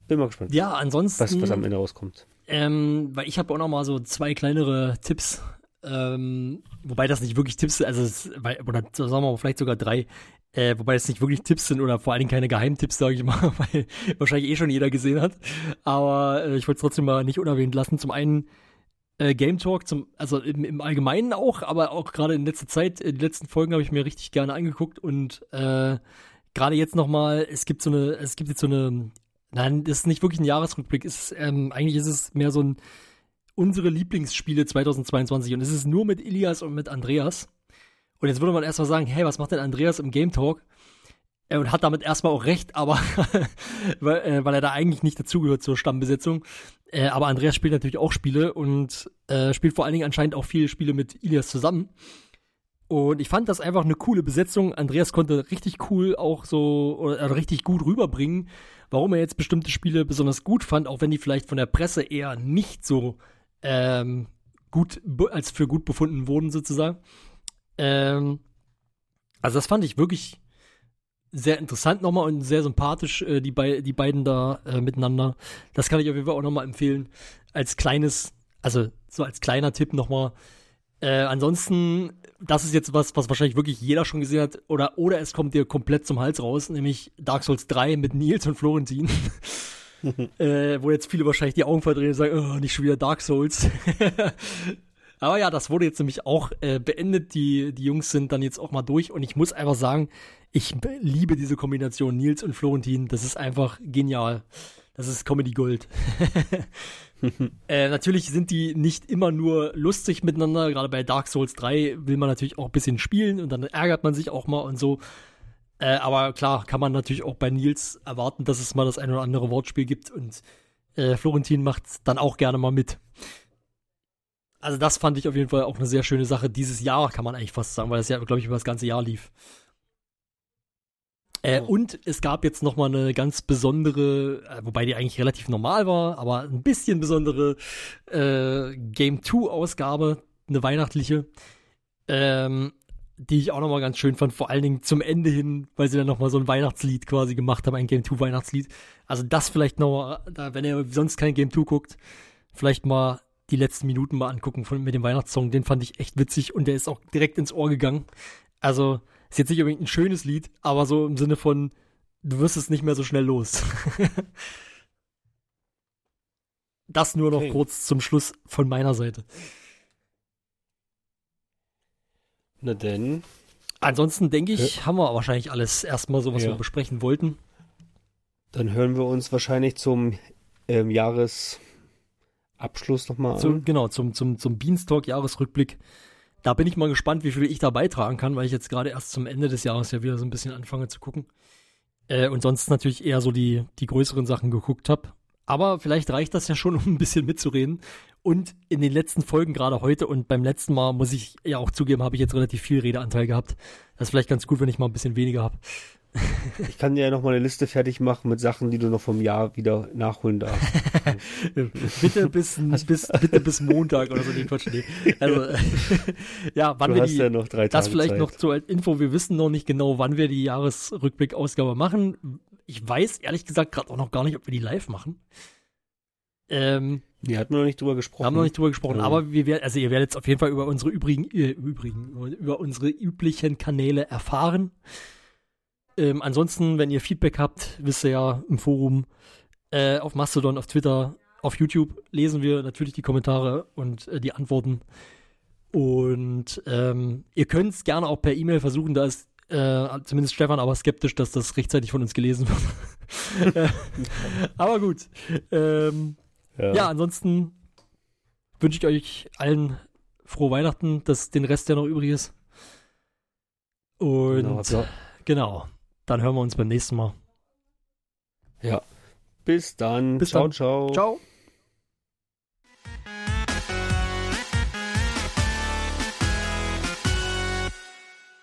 Bin mal gespannt, Ja, ansonsten. was, was am Ende rauskommt. Ähm, weil ich habe auch noch mal so zwei kleinere Tipps. Ähm, wobei das nicht wirklich Tipps sind, also es, weil, oder sagen wir mal vielleicht sogar drei. Äh, wobei es nicht wirklich Tipps sind oder vor allen Dingen keine Geheimtipps, sage ich mal, weil wahrscheinlich eh schon jeder gesehen hat. Aber äh, ich wollte es trotzdem mal nicht unerwähnt lassen. Zum einen äh, Game Talk, zum, also im, im Allgemeinen auch, aber auch gerade in letzter Zeit, die letzten Folgen habe ich mir richtig gerne angeguckt und äh, gerade jetzt nochmal, es gibt so eine, es gibt jetzt so eine, nein, das ist nicht wirklich ein Jahresrückblick, es ist, ähm, eigentlich ist es mehr so ein unsere Lieblingsspiele 2022 und es ist nur mit Ilias und mit Andreas. Und jetzt würde man erstmal sagen, hey, was macht denn Andreas im Game Talk? Und hat damit erstmal auch recht, aber weil, äh, weil er da eigentlich nicht dazugehört zur Stammbesetzung. Äh, aber Andreas spielt natürlich auch Spiele und äh, spielt vor allen Dingen anscheinend auch viele Spiele mit Ilias zusammen. Und ich fand das einfach eine coole Besetzung. Andreas konnte richtig cool auch so oder, oder richtig gut rüberbringen, warum er jetzt bestimmte Spiele besonders gut fand, auch wenn die vielleicht von der Presse eher nicht so ähm, gut als für gut befunden wurden sozusagen. Ähm, also das fand ich wirklich sehr interessant nochmal und sehr sympathisch, äh, die, bei, die beiden da äh, miteinander. Das kann ich auf jeden Fall auch nochmal empfehlen. Als kleines, also so als kleiner Tipp nochmal. Äh, ansonsten, das ist jetzt was, was wahrscheinlich wirklich jeder schon gesehen hat, oder, oder es kommt dir komplett zum Hals raus, nämlich Dark Souls 3 mit Nils und Florentin. äh, wo jetzt viele wahrscheinlich die Augen verdrehen und sagen, oh, nicht schon wieder Dark Souls. Aber ja, das wurde jetzt nämlich auch äh, beendet. Die, die Jungs sind dann jetzt auch mal durch und ich muss einfach sagen, ich liebe diese Kombination Nils und Florentin. Das ist einfach genial. Das ist Comedy Gold. äh, natürlich sind die nicht immer nur lustig miteinander. Gerade bei Dark Souls 3 will man natürlich auch ein bisschen spielen und dann ärgert man sich auch mal und so. Äh, aber klar, kann man natürlich auch bei Nils erwarten, dass es mal das ein oder andere Wortspiel gibt und äh, Florentin macht dann auch gerne mal mit. Also das fand ich auf jeden Fall auch eine sehr schöne Sache. Dieses Jahr kann man eigentlich fast sagen, weil das ja, glaube ich, über das ganze Jahr lief. Äh, oh. Und es gab jetzt noch mal eine ganz besondere, äh, wobei die eigentlich relativ normal war, aber ein bisschen besondere äh, Game 2 Ausgabe, eine weihnachtliche, ähm, die ich auch noch mal ganz schön fand, vor allen Dingen zum Ende hin, weil sie dann noch mal so ein Weihnachtslied quasi gemacht haben, ein Game 2 Weihnachtslied. Also das vielleicht noch mal, da, wenn ihr sonst kein Game 2 guckt, vielleicht mal die letzten Minuten mal angucken von, mit dem Weihnachtssong. Den fand ich echt witzig und der ist auch direkt ins Ohr gegangen. Also, ist jetzt nicht unbedingt ein schönes Lied, aber so im Sinne von, du wirst es nicht mehr so schnell los. das nur noch okay. kurz zum Schluss von meiner Seite. Na denn. Ansonsten denke ich, ja. haben wir wahrscheinlich alles erstmal so, was ja. wir besprechen wollten. Dann hören wir uns wahrscheinlich zum ähm, Jahres Abschluss nochmal an. Genau, zum, zum, zum Beanstalk-Jahresrückblick. Da bin ich mal gespannt, wie viel ich da beitragen kann, weil ich jetzt gerade erst zum Ende des Jahres ja wieder so ein bisschen anfange zu gucken. Äh, und sonst natürlich eher so die, die größeren Sachen geguckt habe. Aber vielleicht reicht das ja schon, um ein bisschen mitzureden. Und in den letzten Folgen, gerade heute und beim letzten Mal, muss ich ja auch zugeben, habe ich jetzt relativ viel Redeanteil gehabt. Das ist vielleicht ganz gut, wenn ich mal ein bisschen weniger habe. Ich kann dir ja noch mal eine Liste fertig machen mit Sachen, die du noch vom Jahr wieder nachholen darfst. bitte bis, bis, bitte bis Montag oder so, nee, Quatsch, nee. Also, ja, wann du wir die, ja noch drei das Tage vielleicht Zeit. noch zur Info, wir wissen noch nicht genau, wann wir die Jahresrückblick-Ausgabe machen. Ich weiß ehrlich gesagt gerade auch noch gar nicht, ob wir die live machen. Ähm, wir hatten noch nicht drüber gesprochen. Haben noch nicht drüber gesprochen, ja. aber wir werden, also ihr werdet jetzt auf jeden Fall über unsere übrigen, äh, übrigen, über unsere üblichen Kanäle erfahren. Ähm, ansonsten, wenn ihr Feedback habt, wisst ihr ja im Forum, äh, auf Mastodon, auf Twitter, auf YouTube lesen wir natürlich die Kommentare und äh, die Antworten. Und ähm, ihr könnt es gerne auch per E-Mail versuchen, da ist äh, zumindest Stefan aber skeptisch, dass das rechtzeitig von uns gelesen wird. aber gut. Ähm, ja. ja, ansonsten wünsche ich euch allen frohe Weihnachten, dass den Rest, der noch übrig ist. Und genau. genau. Dann hören wir uns beim nächsten Mal. Ja. Bis dann. Bis ciao, dann. ciao. Ciao.